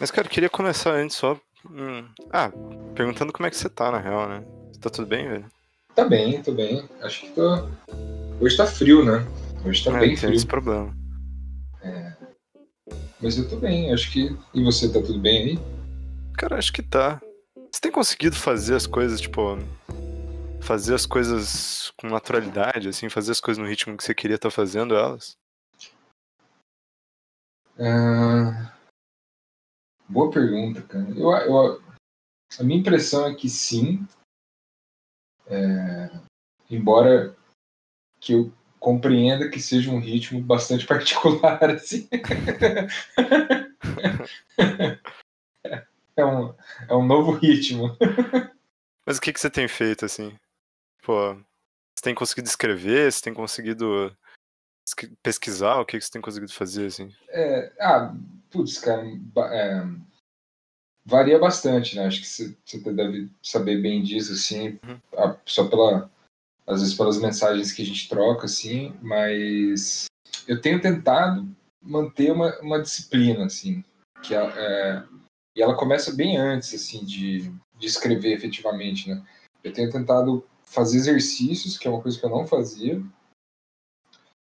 Mas, cara, eu queria começar antes só. hum, Ah, perguntando como é que você tá, na real, né? Você tá tudo bem, velho? Tá bem, tô bem. Acho que tô. Hoje tá frio, né? Hoje tá É, bem tem frio. esse problema. Mas eu tô bem, acho que. E você tá tudo bem aí? Cara, acho que tá. Você tem conseguido fazer as coisas, tipo. Fazer as coisas com naturalidade, assim, fazer as coisas no ritmo que você queria estar fazendo elas? Ah, Boa pergunta, cara. Eu, eu- a minha impressão é que sim. É, Embora que eu compreenda que seja um ritmo bastante particular, assim. é, um, é um novo ritmo. Mas o que, que você tem feito, assim? Pô, você tem conseguido escrever? Você tem conseguido pesquisar? O que, que você tem conseguido fazer, assim? É, ah, putz, cara, é, varia bastante, né? Acho que você você deve saber bem disso, assim, Uhum. a- só pela, às vezes pelas mensagens que a gente troca, assim, mas eu tenho tentado manter uma, uma disciplina, assim, que é, é, e ela começa bem antes, assim, de, de escrever efetivamente, né? Eu tenho tentado fazer exercícios, que é uma coisa que eu não fazia,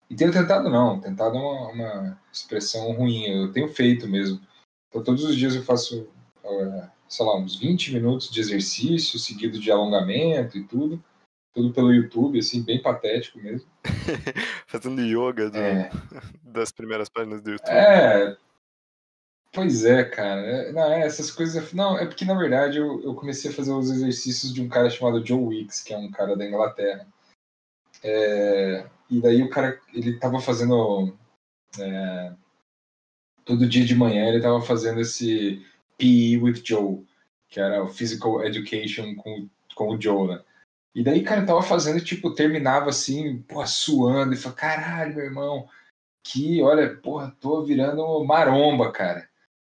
e tenho tentado não, tentado é uma, uma expressão ruim, eu tenho feito mesmo. Então todos os dias eu faço, eh, sei lá, uns 20 minutos de exercício, seguido de alongamento e tudo. Tudo pelo YouTube, assim, bem patético mesmo. Fazendo yoga do- É, das primeiras páginas do YouTube. é pois é, cara. É, Não, é, essas coisas. Não, é porque na verdade eu, eu comecei a fazer os exercícios de um cara chamado Joe Wicks, que é um cara da Inglaterra. É, e daí o cara, ele tava fazendo. é, todo dia de manhã ele tava fazendo esse PE with Joe, que era o Physical Education com, com o Joe, né? E daí, cara, eu tava fazendo, tipo, terminava assim, porra, suando, e falei, caralho, meu irmão, que, olha, porra, tô virando maromba, cara.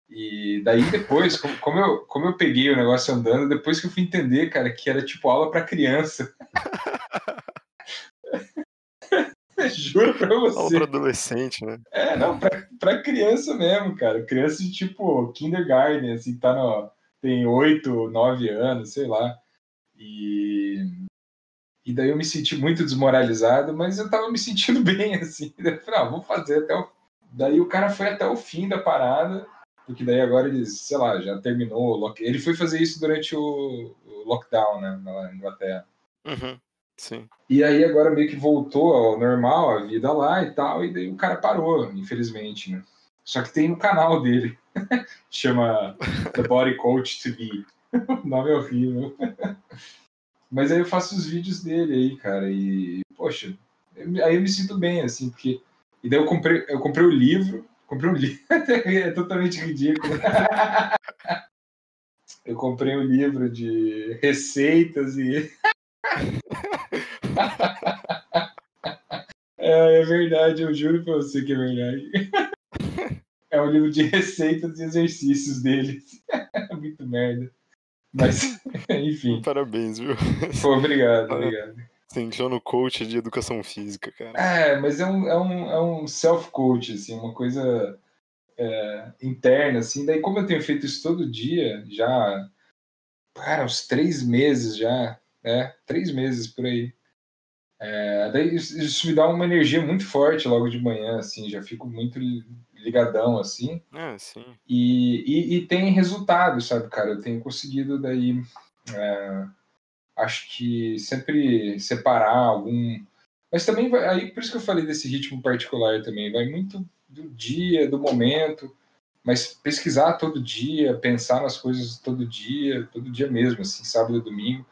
E daí depois, como, como eu, como eu peguei o negócio andando, depois que eu fui entender, cara, que era tipo aula pra criança. Juro pra você. pra adolescente, né? É, não, pra, pra criança mesmo, cara. Criança de tipo kindergarten, assim, tá no. Tem oito, nove anos, sei lá. E. E daí eu me senti muito desmoralizado, mas eu tava me sentindo bem, assim. Daí eu falei, ah, vou fazer até o. Daí o cara foi até o fim da parada, porque daí agora eles, sei lá, já terminou o lock... Ele foi fazer isso durante o, o lockdown, né, na Inglaterra. Uhum. Sim. E aí agora meio que voltou ao normal, a vida lá e tal, e daí o cara parou, infelizmente, né? Só que tem o canal dele, chama The Body Coach TV. o nome é horrível. Mas aí eu faço os vídeos dele aí, cara, e poxa, aí eu me sinto bem, assim, porque. E daí eu comprei, eu comprei o livro, comprei um livro, é totalmente ridículo. eu comprei um livro de receitas e É, é verdade, eu juro pra você que é verdade. É um livro de receitas e exercícios deles. Muito merda. Mas, enfim. Parabéns, viu? Pô, obrigado, obrigado. Você entrou no coach de educação física, cara. É, mas é um, é um, é um self-coach, assim, uma coisa é, interna, assim. Daí, como eu tenho feito isso todo dia, já, cara, uns três meses já, né? Três meses por aí. É, daí isso me dá uma energia muito forte logo de manhã, assim, já fico muito ligadão, assim. É. E, e, e tem resultado, sabe, cara? Eu tenho conseguido daí, é, acho que sempre separar algum. Mas também vai, aí por isso que eu falei desse ritmo particular também, vai muito do dia, do momento, mas pesquisar todo dia, pensar nas coisas todo dia, todo dia mesmo, assim, sábado e domingo,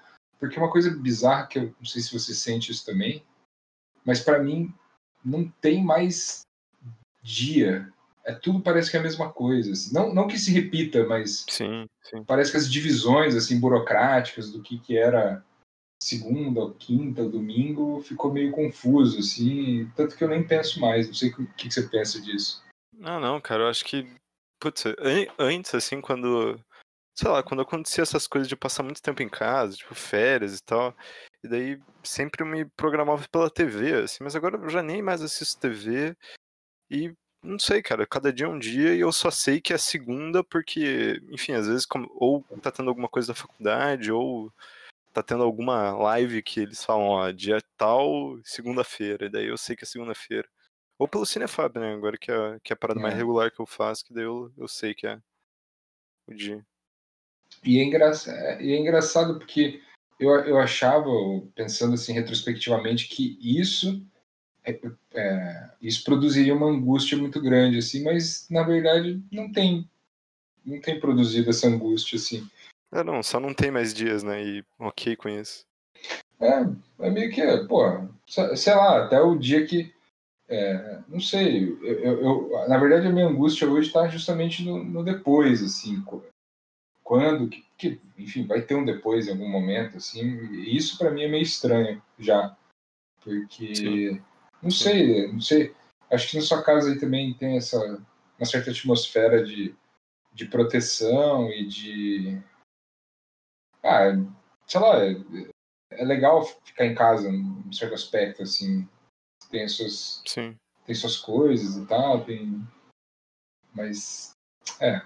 porque uma coisa bizarra que eu não sei se você sente isso também, mas para mim não tem mais dia é tudo parece que é a mesma coisa. assim. Não, não que se repita, mas Sim, sim. parece que as divisões assim burocráticas do que, que era segunda, ou quinta, ou domingo ficou meio confuso, assim, tanto que eu nem penso mais. Não sei o que, que você pensa disso. Não, não, cara, eu acho que. Putz, an- antes, assim, quando. Sei lá, quando acontecia essas coisas de passar muito tempo em casa, tipo, férias e tal. E daí sempre eu me programava pela TV, assim, mas agora eu já nem mais assisto TV. E não sei, cara, cada dia é um dia e eu só sei que é segunda porque, enfim, às vezes ou tá tendo alguma coisa da faculdade ou tá tendo alguma live que eles falam, ó, dia tal, segunda-feira, e daí eu sei que é segunda-feira. Ou pelo Cinefab, né, agora que é, que é a parada é. mais regular que eu faço, que daí eu, eu sei que é o dia. E é, engraçado, e é engraçado porque eu, eu achava, pensando assim retrospectivamente, que isso é, é, isso produziria uma angústia muito grande, assim, mas na verdade não tem, não tem produzido essa angústia, assim. É, não, só não tem mais dias, né, e ok com isso. É, é meio que, pô, sei lá, até o dia que, é, não sei, eu, eu, eu, na verdade a minha angústia hoje está justamente no, no, depois, assim, quando, que, que, enfim, vai ter um depois em algum momento, assim, e isso para mim é meio estranho já, porque... Sim não sei, não sei. Acho que na sua casa aí também tem essa uma certa atmosfera de, de proteção e de. Ah, sei lá, é, é legal ficar em casa em certo aspecto, assim. Tem suas, Sim. tem suas coisas e tal, tem. Mas. É,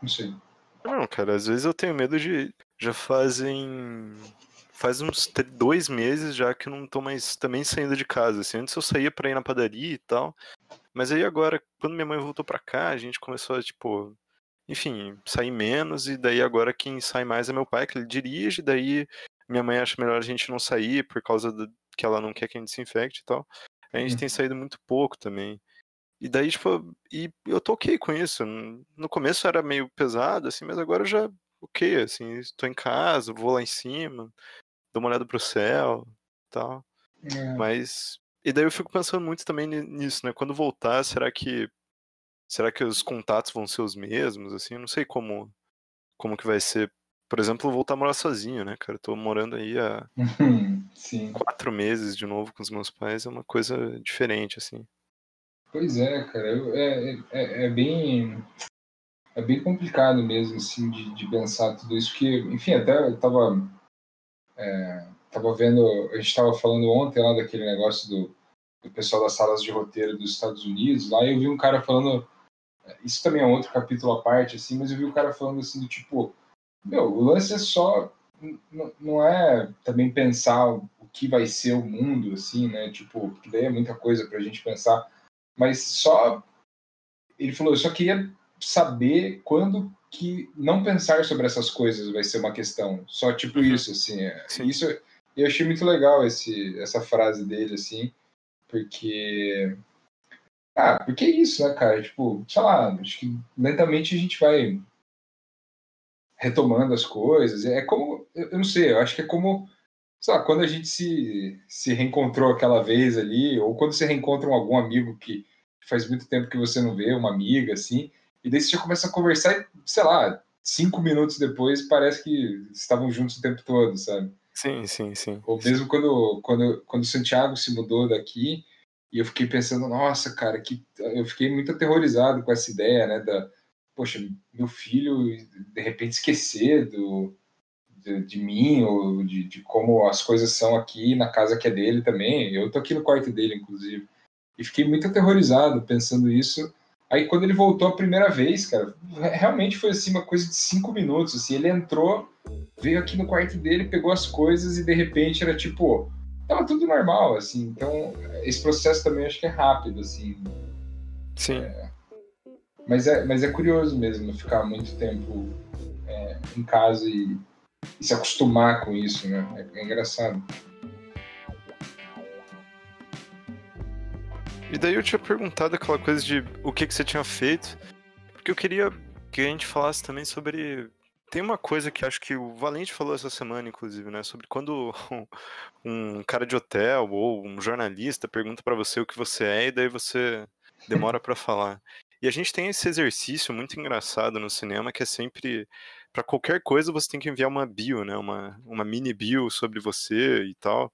não sei. Não, cara, às vezes eu tenho medo de. Já fazem faz uns dois meses já que eu não tô mais também saindo de casa. Assim. Antes eu saía pra ir na padaria e tal. Mas aí agora, quando minha mãe voltou pra cá, a gente começou a, tipo, enfim, sair menos. E daí agora quem sai mais é meu pai, que ele dirige. Daí minha mãe acha melhor a gente não sair por causa do, que ela não quer que a gente se infecte e tal. A gente hum. tem saído muito pouco também. E daí, tipo, e eu tô ok com isso. No começo era meio pesado, assim, mas agora já ok, assim, estou em casa, vou lá em cima, dou uma olhada pro céu tal. É. Mas. E daí eu fico pensando muito também nisso, né? Quando voltar, será que. Será que os contatos vão ser os mesmos? Assim, eu não sei como. Como que vai ser. Por exemplo, voltar a morar sozinho, né, cara? Eu tô morando aí há quatro meses de novo com os meus pais, é uma coisa diferente, assim. Pois é, cara. É, é, é bem é bem complicado mesmo, assim, de, de pensar tudo isso, que, enfim, até eu tava é, tava vendo, a gente estava falando ontem lá daquele negócio do, do pessoal das salas de roteiro dos Estados Unidos, lá eu vi um cara falando, é, isso também é outro capítulo à parte, assim, mas eu vi um cara falando assim do tipo, meu, o lance é só, não é também pensar o que vai ser o mundo, assim, né, tipo, que daí é muita coisa pra gente pensar, mas só, ele falou, eu só queria saber quando que não pensar sobre essas coisas vai ser uma questão. Só tipo uhum. isso, assim. É, isso eu achei muito legal esse, essa frase dele, assim, porque. Ah, porque é isso, né, cara? Tipo, sei lá, acho que lentamente a gente vai retomando as coisas. É como, eu não sei, eu acho que é como, sei lá, quando a gente se, se reencontrou aquela vez ali, ou quando você reencontra algum amigo que faz muito tempo que você não vê, uma amiga, assim, e daí você já começa a conversar e, sei lá, cinco minutos depois parece que estavam juntos o tempo todo, sabe? Sim, sim, sim. Ou mesmo quando, quando, quando o Santiago se mudou daqui, e eu fiquei pensando, nossa, cara, que eu fiquei muito aterrorizado com essa ideia, né, da, poxa, meu filho de repente esquecer do, de, de mim, ou de, de, como as coisas são aqui na casa que é dele também. Eu tô aqui no quarto dele, inclusive. E fiquei muito aterrorizado pensando isso, Aí quando ele voltou a primeira vez, cara, realmente foi assim uma coisa de cinco minutos. Assim, ele entrou, veio aqui no quarto dele, pegou as coisas e de repente era tipo, tava tudo normal, assim. Então esse processo também acho que é rápido, assim. Sim. É, mas é, mas é curioso mesmo ficar muito tempo é, em casa e, e, se acostumar com isso, né? É, é engraçado. E daí eu tinha perguntado aquela coisa de o que, que você tinha feito, porque eu queria que a gente falasse também sobre. Tem uma coisa que acho que o Valente falou essa semana, inclusive, né? Sobre quando um cara de hotel ou um jornalista pergunta para você o que você é e daí você demora para falar. E a gente tem esse exercício muito engraçado no cinema que é sempre para qualquer coisa você tem que enviar uma bio, né? Uma, uma mini bio sobre você e tal.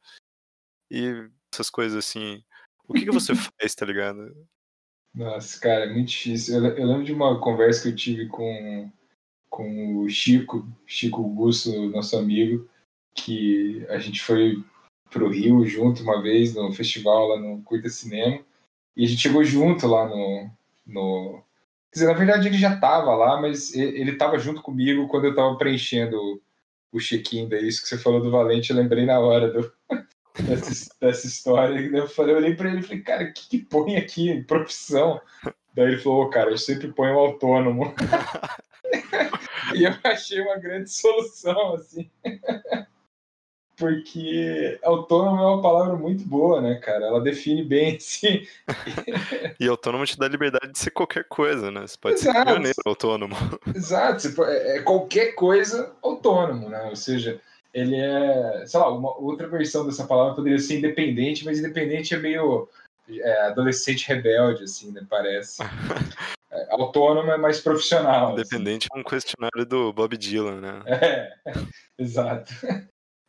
E essas coisas assim. O que, que você faz, tá ligado? Nossa, cara, é muito difícil. Eu, eu, lembro de uma conversa que eu tive com, com o Chico, Chico Augusto, nosso amigo, que a gente foi pro Rio junto uma vez no festival lá no Curta Cinema. E a gente chegou junto lá no, no. Quer dizer, na verdade ele já estava lá, mas ele estava junto comigo quando eu estava preenchendo o check-in, daí isso que você falou do Valente, eu lembrei na hora do, dessa, dessa história. Eu, falei, eu olhei para ele e falei, cara, o que, que põe aqui? Profissão? Daí ele falou, cara, eu sempre ponho autônomo. e eu achei uma grande solução, assim porque autônomo é uma palavra muito boa, né, cara? Ela define bem assim. e autônomo te dá liberdade de ser qualquer coisa, né? Você pode Exato. ser pioneiro autônomo. Exato, é, é qualquer coisa autônomo, né? Ou seja, ele é, sei lá, uma outra versão dessa palavra poderia ser independente, mas independente é meio é, adolescente rebelde, assim, né? Parece. É, autônomo é mais profissional. Assim. Independente assim. é um questionário do Bob Dylan, né? É, exato.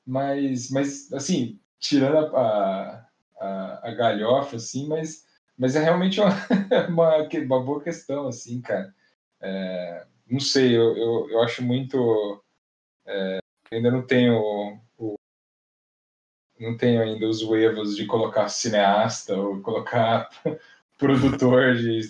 Mas, mas assim, tirando a, a, a galhofa, assim, mas, mas é realmente uma, uma, uma boa questão, assim, cara. É, não sei, eu, eu, eu acho muito. É, ainda não tenho o, não tenho ainda os huevos de colocar cineasta ou colocar produtor de.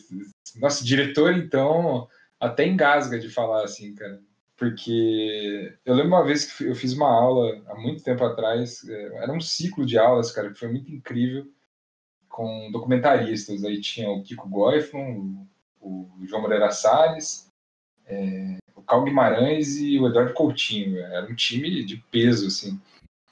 Nossa, diretor, então, até engasga de falar assim, cara porque eu lembro uma vez que eu fiz uma aula há muito tempo atrás, é, era um ciclo de aulas, cara, que foi muito incrível, com documentaristas. Aí tinha o Kiko Goifman, o João Moreira Salles, é, o Cal Guimarães e o Eduardo Coutinho. Era um time de peso, assim.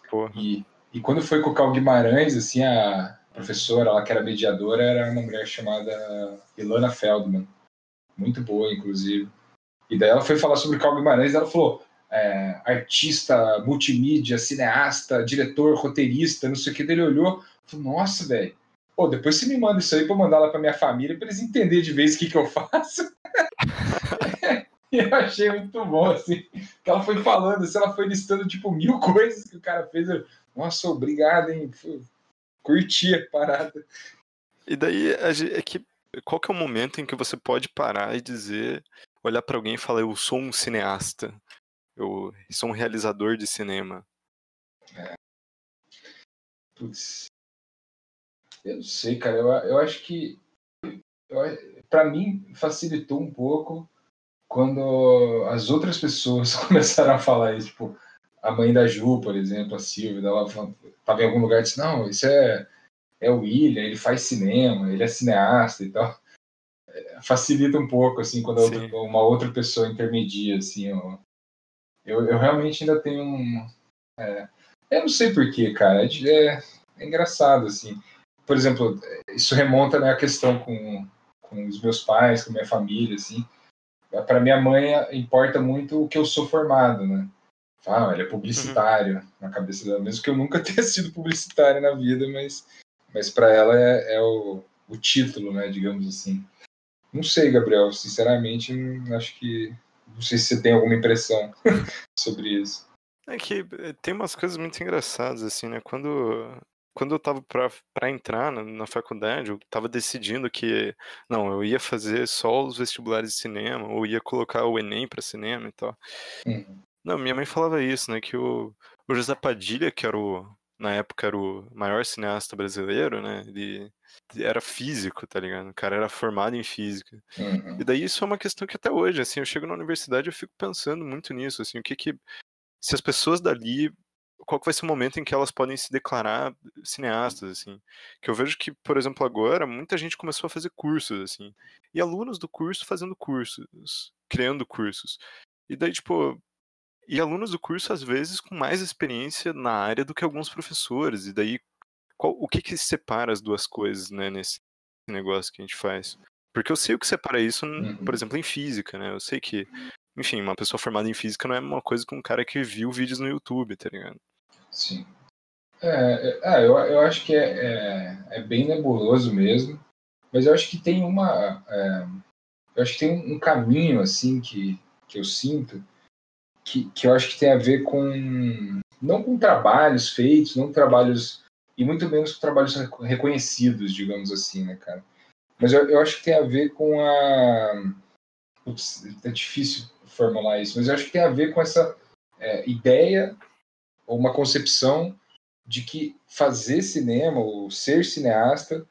Porra. E, e quando foi com o Cal Guimarães, assim, a professora lá que era mediadora era uma mulher chamada Ilana Feldman. Muito boa, inclusive. E daí ela foi falar sobre Carl Guimarães e ela falou: é, artista, multimídia, cineasta, diretor, roteirista, não sei o que. Daí ele olhou e falou: Nossa, velho, pô, depois você me manda isso aí pra eu mandar lá pra minha família pra eles entenderem de vez o que, que eu faço. E eu achei muito bom, assim, que ela foi falando, assim, ela foi listando, tipo, mil coisas que o cara fez. Eu, Nossa, obrigado, hein? Curti a parada. E daí, é que, qual que é o momento em que você pode parar e dizer olhar para alguém e falar: Eu sou um cineasta, eu sou um realizador de cinema? É. Putz. Eu não sei, cara. Eu, eu acho que. Para mim, facilitou um pouco quando as outras pessoas começaram a falar isso. Tipo, a mãe da Ju, por exemplo, a Silvia, ela estava em algum lugar e disse: Não, isso é, é o William, ele faz cinema, ele é cineasta e tal facilita um pouco, assim, quando uma outra pessoa intermedia, assim, eu, eu, eu realmente ainda tenho um... É, eu não sei porquê, cara, é, é, é, engraçado, assim. Por exemplo, isso remonta né, à questão com, com os meus pais, com a minha família, assim. Para minha mãe importa muito o que eu sou formado, né? Ah, ele é publicitário uhum. na cabeça dela, mesmo que eu nunca tenha sido publicitário na vida, mas, mas para ela é, é o, o título, né, digamos assim. Não sei, Gabriel, sinceramente, acho que. Não sei se você tem alguma impressão sobre isso. É que eh, tem umas coisas muito engraçadas, assim, né? Quando, quando eu tava pra, pra entrar na, na faculdade, eu tava decidindo que, não, eu ia fazer só os vestibulares de cinema, ou ia colocar o Enem pra cinema e tal. Uhum. Não, minha mãe falava isso, né? Que o, o José Padilha, que era o, na época era o maior cineasta brasileiro, né? Ele era físico, tá ligado? O cara era formado em física. Uhum. E daí isso é uma questão que até hoje, assim, eu chego na universidade e eu fico pensando muito nisso, assim, o que que se as pessoas dali qual que vai ser o momento em que elas podem se declarar cineastas, assim. Que eu vejo que, por exemplo, agora, muita gente começou a fazer cursos, assim. E alunos do curso fazendo cursos, criando cursos. E daí, tipo, e alunos do curso, às vezes, com mais experiência na área do que alguns professores. E daí, qual, o que que separa as duas coisas, né, nesse negócio que a gente faz? Porque eu sei o que separa isso, uhum. por exemplo, em física, né? Eu sei que, enfim, uma pessoa formada em física não é uma coisa que um cara que viu vídeos no YouTube, tá ligado? Sim. É, é, é eu, eu acho que é, é, é, bem nebuloso mesmo, mas eu acho que tem uma. É, eu acho que tem um caminho, assim, que, que eu sinto, que, que eu acho que tem a ver com não com trabalhos feitos, não trabalhos e muito menos com trabalhos reconhecidos, digamos assim, né, cara? Mas eu, eu acho que tem a ver com a é difícil formular isso, mas eu acho que tem a ver com essa é, ideia ou uma concepção de que fazer cinema ou ser cineasta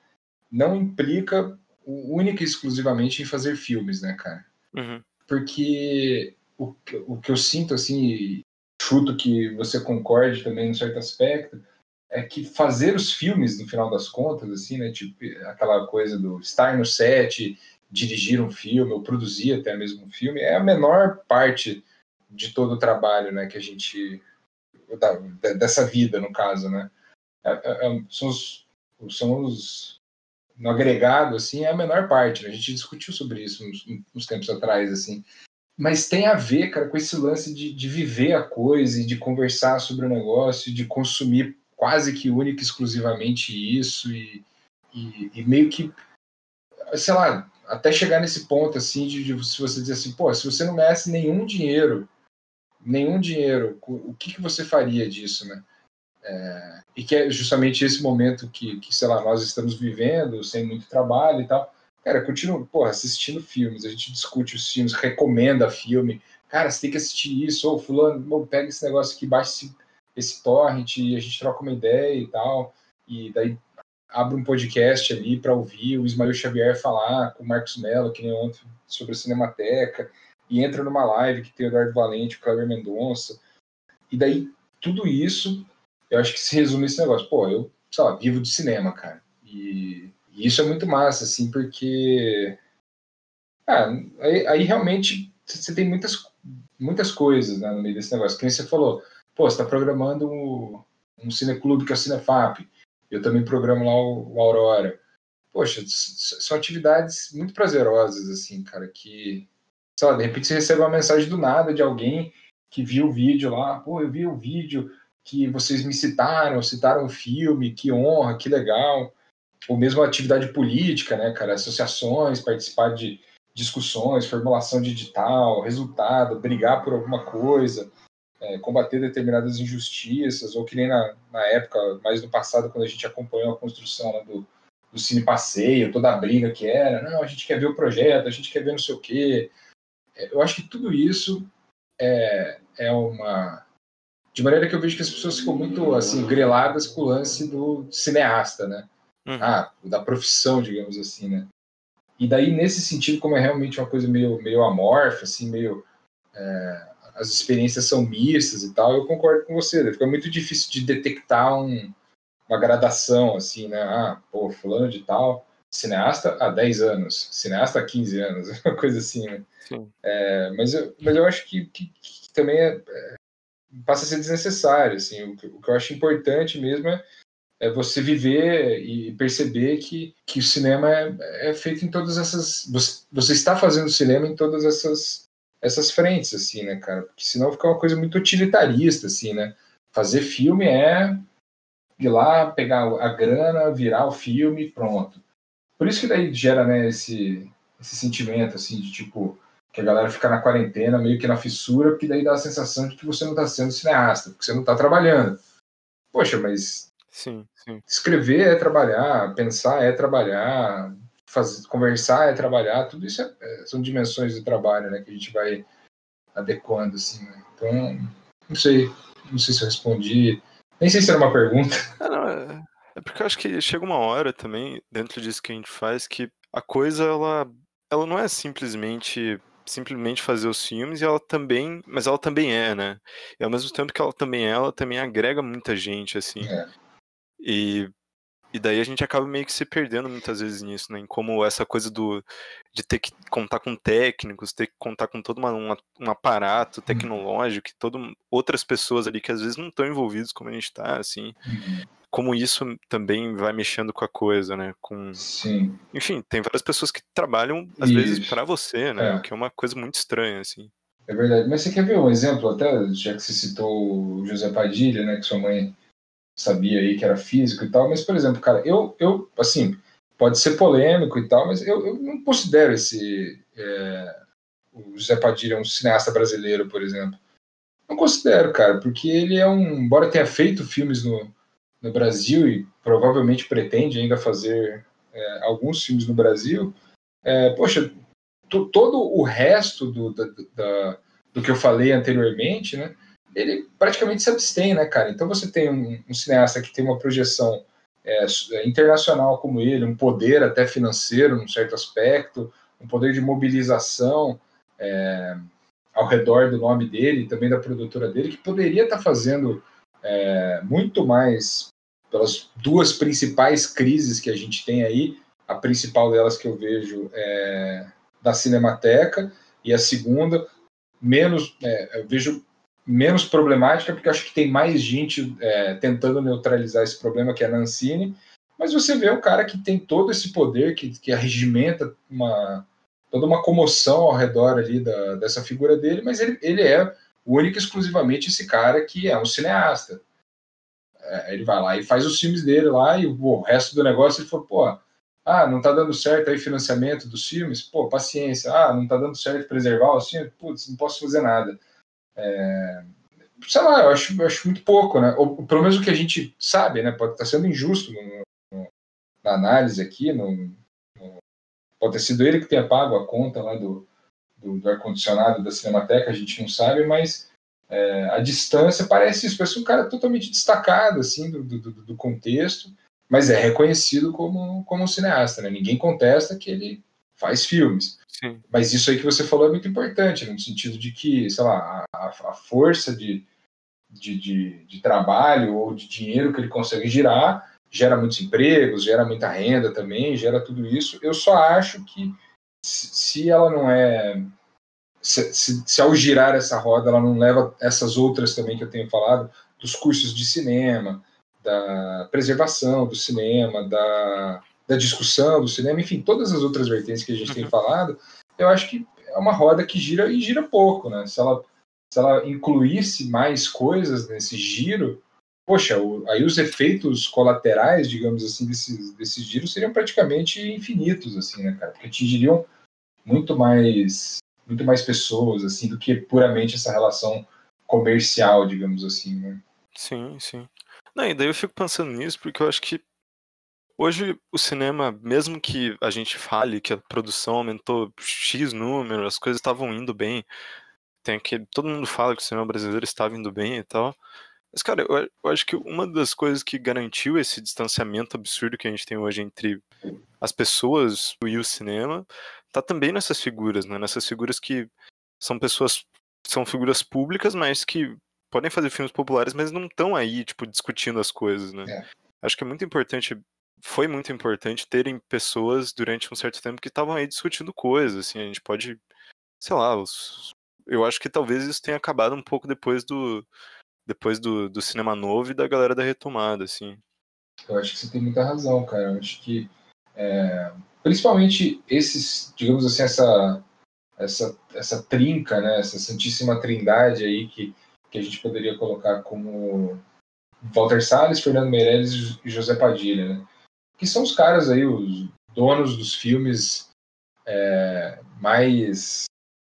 não implica única e exclusivamente em fazer filmes, né, cara? Uhum. Porque o, o que eu sinto, assim, chuto que você concorde também em certo aspecto, é que fazer os filmes, no final das contas, assim, né, tipo, aquela coisa do estar no set, dirigir um filme, ou produzir até mesmo um filme, é a menor parte de todo o trabalho, né, que a gente da, dessa vida, no caso, né? É, é, é, são, os, são os no agregado, assim, é a menor parte. Né? A gente discutiu sobre isso uns, uns, tempos atrás, assim. Mas tem a ver, cara, com esse lance de, de viver a coisa e de conversar sobre o negócio, de consumir quase que única e exclusivamente isso e, e, e, meio que, sei lá, até chegar nesse ponto, assim, de, de se você dizer assim, pô, se você não ganhasse nenhum dinheiro nenhum dinheiro, o que, que você faria disso, né? É, e que é justamente esse momento que, que, sei lá, nós estamos vivendo, sem muito trabalho e tal. Cara, continua, porra, assistindo filmes, a gente discute os filmes, recomenda filme. Cara, você tem que assistir isso, ou fulano, pega esse negócio aqui, baixa esse, esse torrent e a gente troca uma ideia e tal. E daí abre um podcast ali para ouvir o Ismael Xavier falar com o Marcos Mello, que nem ontem, sobre a Cinemateca e entra numa live que tem o Eduardo Valente, o Cleber Mendonça, e daí tudo isso, eu acho que se resume nesse negócio. Pô, eu, sei lá, vivo de cinema, cara. E, e isso é muito massa, assim, porque. Ah, aí, aí realmente você tem muitas, muitas coisas né, no meio desse negócio. Quem você falou, pô, você está programando um, um cineclube que é o Cinefap. Eu também programo lá o, o Aurora. Poxa, são atividades muito prazerosas, assim, cara, que sei lá, de repente você recebe uma mensagem do nada de alguém que viu o vídeo lá, pô, eu vi o vídeo que vocês me citaram, citaram o filme, que honra, que legal. Ou mesmo atividade política, né, cara, associações, participar de discussões, formulação de edital, resultado, brigar por alguma coisa, é, combater determinadas injustiças, ou que nem na, na época, mais no passado, quando a gente acompanhou a construção né, do, do Cine Passeio, toda a briga que era, não, a gente quer ver o projeto, a gente quer ver não sei o quê, eu acho que tudo isso é, é uma. De maneira que eu vejo que as pessoas ficam muito assim, greladas com o lance do cineasta, né? Uhum. Ah, da profissão, digamos assim, né? E daí, nesse sentido, como é realmente uma coisa meio, meio amorfa, assim, meio. É, as experiências são mistas e tal, eu concordo com você. Né? Fica muito difícil de detectar um, uma gradação, assim, né? Ah, pô, fulano de tal cineasta há 10 anos, cineasta há 15 anos, uma coisa assim, né? É, mas, eu, mas eu acho que, que, que também é, é, passa a ser desnecessário, assim, o, o, que eu acho importante mesmo é, é você viver e perceber que, que o cinema é, é feito em todas essas... Você, você está fazendo cinema em todas essas, essas frentes, assim, né, cara? Porque senão fica uma coisa muito utilitarista, assim, né? Fazer filme é ir lá, pegar a grana, virar o filme, pronto por isso que daí gera, né, esse, esse sentimento, assim, de tipo, que a galera fica na quarentena, meio que na fissura, porque daí dá a sensação de que você não está sendo cineasta, porque você não está trabalhando. Poxa, mas. Sim, sim. Escrever é trabalhar, pensar é trabalhar, fazer, conversar é trabalhar, tudo isso é, é, são dimensões do trabalho, né, que a gente vai adequando, assim, né? Então, não sei, não sei se eu respondi. Nem sei se era uma pergunta. Ah, não, é, é porque eu acho que chega uma hora também, dentro disso que a gente faz, que a coisa, ela, ela não é simplesmente simplesmente fazer os filmes e ela também, mas ela também é, né? E ao mesmo tempo que ela também é, ela também agrega muita gente, assim. É. E e daí a gente acaba meio que se perdendo muitas vezes nisso, né? Em como essa coisa do de ter que contar com técnicos, ter que contar com todo uma, uma, um aparato uhum. tecnológico, que todo, outras pessoas ali que às vezes não estão envolvidos como a gente está, assim. Uhum. Como isso também vai mexendo com a coisa, né? Com... Sim. Enfim, tem várias pessoas que trabalham, às isso. vezes, para você, né? É. Que é uma coisa muito estranha, assim. É verdade. Mas você quer ver um exemplo, até, já que você citou o José Padilha, né? Que sua mãe sabia aí que era físico e tal, mas, por exemplo, cara, eu, eu assim, pode ser polêmico e tal, mas eu, eu não considero esse. É, o José Padilha um cineasta brasileiro, por exemplo. Não considero, cara, porque ele é um. Embora tenha feito filmes no, no Brasil e provavelmente pretende ainda fazer é, alguns filmes no Brasil, é, poxa, todo o resto do, da, da, do que eu falei anteriormente, né? Ele praticamente se abstém, né, cara? Então você tem um, um cineasta que tem uma projeção é, internacional como ele, um poder até financeiro, num certo aspecto, um poder de mobilização é, ao redor do nome dele, também da produtora dele, que poderia estar tá fazendo é, muito mais pelas duas principais crises que a gente tem aí. A principal delas que eu vejo é da Cinemateca, e a segunda, menos, é, eu vejo menos problemática, porque acho que tem mais gente é, tentando neutralizar esse problema, que é a Nancini, mas você vê o cara que tem todo esse poder, que, que arregimenta uma, toda uma comoção ao redor ali da, dessa figura dele, mas ele, ele é único exclusivamente esse cara que é um cineasta. É, ele vai lá e faz os filmes dele lá, e o resto do negócio ele falou, pô, ah, não tá dando certo aí financiamento dos filmes, pô, paciência, ah, não tá dando certo preservar os filmes, putz, não posso fazer nada. É, sei lá, eu acho, eu acho muito pouco, né? Ou, pelo menos o que a gente sabe, né? Pode estar sendo injusto no, no, na análise aqui, no, pode ter sido ele que tenha pago a conta lá do, do, do ar-condicionado da Cinemateca, a gente não sabe, mas é, a distância parece isso, parece um cara totalmente destacado, assim, do, do, do contexto, mas é reconhecido como, como um cineasta, né? Ninguém contesta que ele faz filmes. Sim. Mas isso aí que você falou é muito importante, no sentido de que, sei lá, a, a força de, de, de, de, trabalho ou de dinheiro que ele consegue girar gera muitos empregos, gera muita renda também, gera tudo isso. Eu só acho que se ela não é. Se, se, se ao girar essa roda ela não leva essas outras também que eu tenho falado, dos cursos de cinema, da preservação do cinema, da da discussão do cinema, enfim, todas as outras vertentes que a gente uhum. tem falado, eu acho que é uma roda que gira e gira pouco, né? Se ela, se ela incluísse mais coisas nesse giro, poxa, o, aí os efeitos colaterais, digamos assim, desses, desses giros seriam praticamente infinitos, assim, né, cara? Porque atingiriam muito mais, muito mais pessoas, assim, do que puramente essa relação comercial, digamos assim, né? Sim, sim. Não, e daí eu fico pensando nisso porque eu acho que Hoje, o cinema, mesmo que a gente fale que a produção aumentou X número, as coisas estavam indo bem, tem aquele, todo mundo fala que o cinema brasileiro estava indo bem e tal. Mas, cara, eu, eu acho que uma das coisas que garantiu esse distanciamento absurdo que a gente tem hoje entre as pessoas e o cinema tá também nessas figuras, né? Nessas figuras que são pessoas, são figuras públicas, mas que podem fazer filmes populares, mas não estão aí, tipo, discutindo as coisas, né? É. Acho que é muito importante foi muito importante terem pessoas durante um certo tempo que estavam aí discutindo coisas, assim, a gente pode, sei lá, os, eu acho que talvez isso tenha acabado um pouco depois do depois do, do cinema novo e da galera da retomada, assim. Eu acho que você tem muita razão, cara. Eu acho que é, principalmente esses, digamos assim, essa essa essa trinca, né, essa santíssima trindade aí que que a gente poderia colocar como Walter Salles, Fernando Meirelles e José Padilha, né? Que são os caras aí, os donos dos filmes é, mais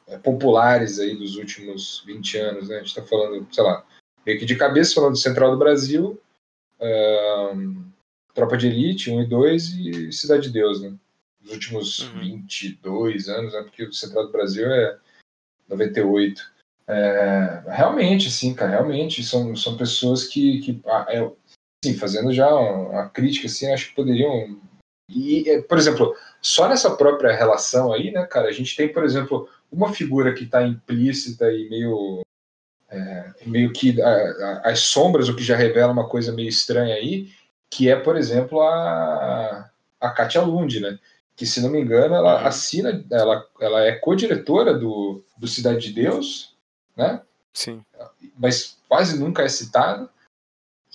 é, populares aí dos últimos 20 anos, né? A gente está falando, sei lá, meio que de cabeça falando do Central do Brasil, um, Tropa de Elite 1 e 2 e Cidade de Deus, né? Dos últimos uhum. 22 anos, né? Porque o Central do Brasil é 98. É, realmente, sim, cara, realmente são, são pessoas que, que ah, é, sim, fazendo já uma crítica, assim, acho que poderiam. E, é, por exemplo, só nessa própria relação aí, né, cara, a gente tem, por exemplo, uma figura que está implícita e meio. É, meio que a, a, as sombras, o que já revela uma coisa meio estranha aí, que é, por exemplo, a, a Katia Lund, né? Que, se não me engano, ela uhum. assina, ela, ela é co-diretora do, do Cidade de Deus, né? Sim. Mas quase nunca é citada.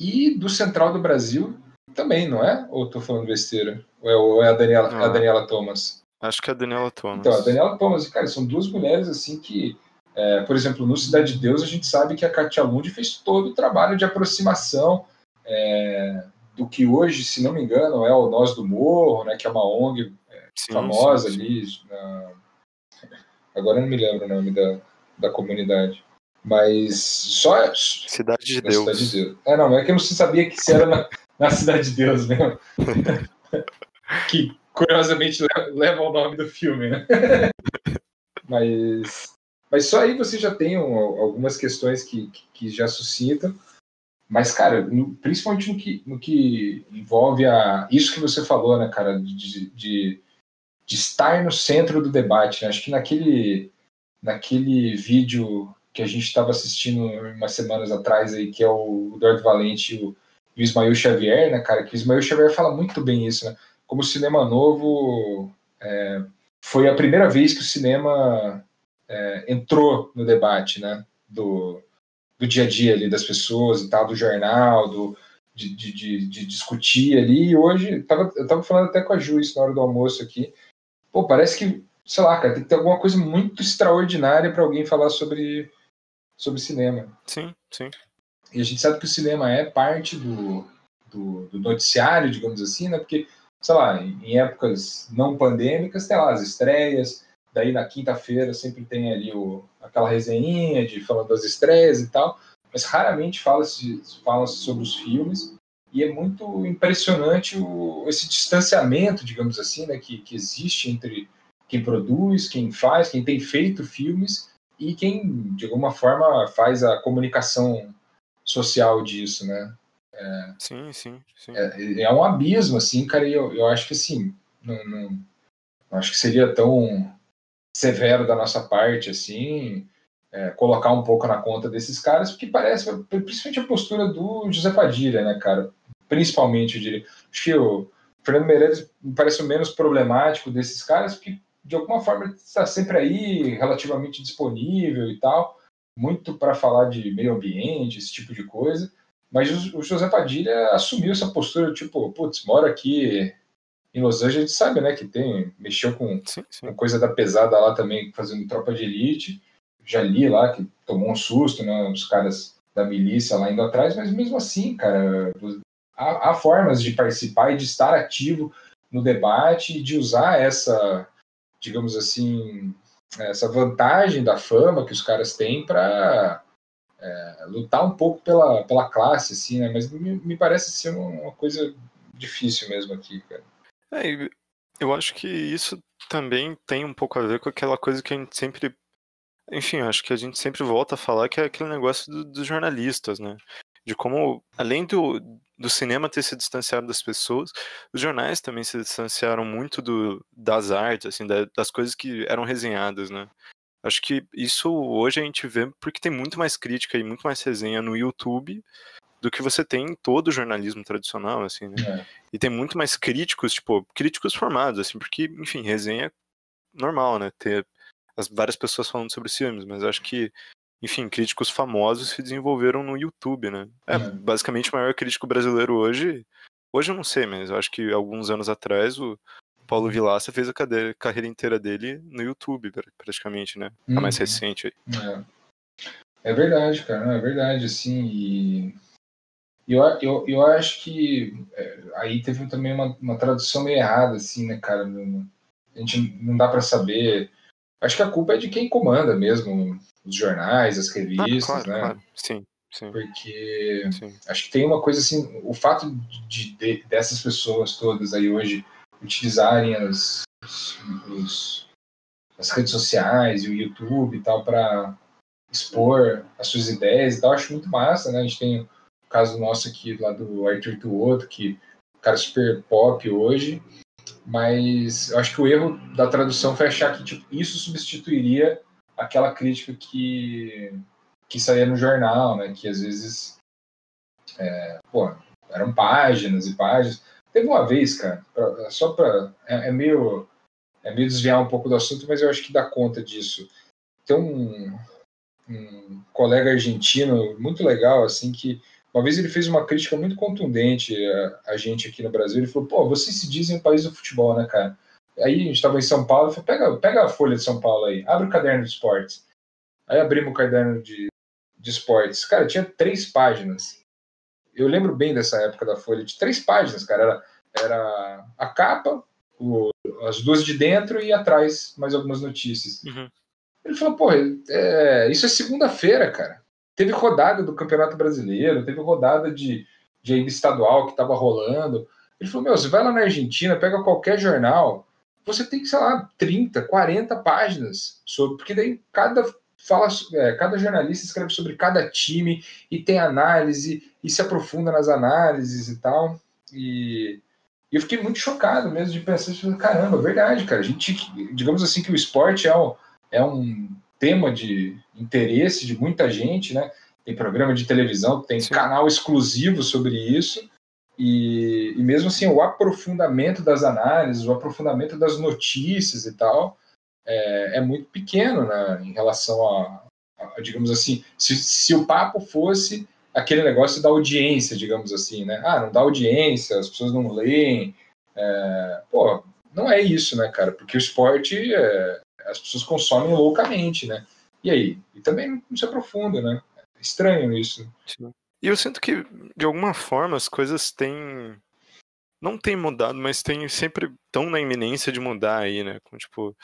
E do Central do Brasil também, não é? Ou estou falando besteira? Ou é, ou é a, Daniela, a Daniela Thomas? Acho que é a Daniela Thomas. Então, a Daniela Thomas, cara, são duas mulheres assim que, é, por exemplo, no Cidade de Deus, a gente sabe que a Katia Lund fez todo o trabalho de aproximação é, do que hoje, se não me engano, é o Nós do Morro, né, que é uma ONG é, sim, famosa sim, sim. ali. Na... Agora eu não me lembro o nome da, da comunidade. Mas só. Cidade de Deus. Cidade de Deus. É, não, é que eu não sabia que se era na, na Cidade de Deus mesmo. que curiosamente leva o nome do filme, né? mas, mas só aí você já tem um, algumas questões que, que já suscitam. Mas, cara, no, principalmente no que, no que envolve a, isso que você falou, né, cara, de, de, de estar no centro do debate. Né? Acho que naquele, naquele vídeo que a gente estava assistindo umas semanas atrás aí, que é o Eduardo Valente e o, o Ismael Xavier, né, cara, que o Ismael Xavier fala muito bem isso, né? Como o cinema novo é, foi a primeira vez que o cinema é, entrou no debate, né? Do, do dia a dia ali das pessoas e tal, do jornal, do, de, de, de, de discutir ali. E hoje, tava, eu tava falando até com a Ju isso na hora do almoço aqui. Pô, parece que, sei lá, cara, tem que ter alguma coisa muito extraordinária para alguém falar sobre, sobre cinema. Sim, sim. E a gente sabe que o cinema é parte do, do, do noticiário, digamos assim, né? Porque, sei lá, em épocas não pandêmicas, tem lá as estreias, Daí na quinta-feira sempre tem ali o, aquela resenhinha de falando das estreias e tal, mas raramente fala-se fala sobre os filmes. E é muito impressionante o, esse distanciamento, digamos assim, né, que, que existe entre quem produz, quem faz, quem tem feito filmes e quem, de alguma forma, faz a comunicação social disso, né? É, sim, sim, sim. É, é, um abismo, assim, cara, e eu, eu acho que, assim, não, não, acho que seria tão severo da nossa parte, assim, é, colocar um pouco na conta desses caras, porque parece, principalmente a postura do José Padilha, né, cara? Principalmente, eu diria. Acho que o Fernando Meirelles me parece o menos problemático desses caras, porque de alguma forma está sempre aí, relativamente disponível e tal, muito para falar de meio ambiente, esse tipo de coisa. Mas o José Padilha assumiu essa postura, tipo, putz, mora aqui em Los Angeles a gente sabe, né, que tem, mexeu com, sim, sim. com coisa da pesada lá também, fazendo tropa de elite. Já li lá que tomou um susto, né, os caras da milícia lá indo atrás, mas mesmo assim, cara, há, há formas de participar e de estar ativo no debate e de usar essa, digamos assim, essa vantagem da fama que os caras têm para é, lutar um pouco pela, pela classe, assim, né? Mas me, me parece ser uma coisa difícil mesmo aqui, cara. É, eu acho que isso também tem um pouco a ver com aquela coisa que a gente sempre. Enfim, acho que a gente sempre volta a falar que é aquele negócio do, dos jornalistas, né? De como, além do, do cinema ter se distanciado das pessoas, os jornais também se distanciaram muito do, das artes, assim, da, das coisas que eram resenhadas, né? Acho que isso hoje a gente vê porque tem muito mais crítica e muito mais resenha no YouTube do que você tem em todo o jornalismo tradicional, assim, né? É. E tem muito mais críticos, tipo, críticos formados, assim, porque, enfim, resenha é normal, né? Ter as várias pessoas falando sobre os filmes, mas acho que, enfim, críticos famosos se desenvolveram no YouTube, né? É, é. basicamente o maior crítico brasileiro hoje, hoje eu não sei, mas eu acho que alguns anos atrás o Paulo uhum. Vilaça fez a cadeira, carreira inteira dele no YouTube, praticamente, né? A uhum. mais recente aí. É. é verdade, cara, é verdade, assim, e eu, eu, eu acho que é, aí teve também uma, uma tradução meio errada, assim, né, cara? A gente não dá para saber. Acho que a culpa é de quem comanda mesmo os jornais, as revistas, ah, claro, né? Claro. Sim, sim. Porque sim. acho que tem uma coisa assim, o fato de, de, dessas pessoas todas aí hoje utilizarem as, os, as redes sociais e o YouTube e tal para expor as suas ideias e tal, acho muito massa, né? A gente tem caso nosso aqui lá do Arthur Tuoto, que cara super pop hoje, mas eu acho que o erro da tradução foi achar que tipo, isso substituiria aquela crítica que, que saía no jornal, né? Que às vezes é, pô, eram páginas e páginas. Teve uma vez, cara, só para é, é, meio é meio desviar um pouco do assunto, mas eu acho que dá conta disso. Tem um, um colega argentino muito legal, assim, que uma vez ele fez uma crítica muito contundente a, a gente aqui no Brasil. Ele falou: pô, vocês se dizem o país do futebol, né, cara? Aí a gente estava em São Paulo, e falou: pega, pega a folha de São Paulo aí, abre o caderno de esportes. Aí abrimos o caderno de, de esportes. Cara, tinha três páginas. Eu lembro bem dessa época da folha, de três páginas, cara. Era, era a capa, o, as duas de dentro e atrás mais algumas notícias. Uhum. Ele falou: pô, é, isso é segunda-feira, cara teve rodada do Campeonato Brasileiro, teve rodada de, de estadual que estava rolando. Ele falou: Meu, você vai lá na Argentina, pega qualquer jornal, você tem, sei lá, 30, 40 páginas sobre, porque daí cada fala, é, cada jornalista escreve sobre cada time e tem análise e se aprofunda nas análises e tal. E, e eu fiquei muito chocado mesmo de pensar, caramba, é verdade, cara. A gente, digamos assim, que o esporte é um, é um tema de interesse de muita gente, né? Tem programa de televisão, tem Sim. canal exclusivo sobre isso. E, e mesmo assim, o aprofundamento das análises, o aprofundamento das notícias e tal, é, é muito pequeno né, em relação a, a digamos assim, se, se, o papo fosse aquele negócio da audiência, digamos assim, né? Ah, não dá audiência, as pessoas não leem. É, pô, não é isso, né, cara? Porque o esporte, é, as pessoas consomem loucamente, né? E aí? E também não se aprofunda, né? É estranho isso. Sim. E eu sinto que, de alguma forma, as coisas têm. Não têm mudado, mas tem sempre tão na iminência de mudar aí, né? Com, tipo,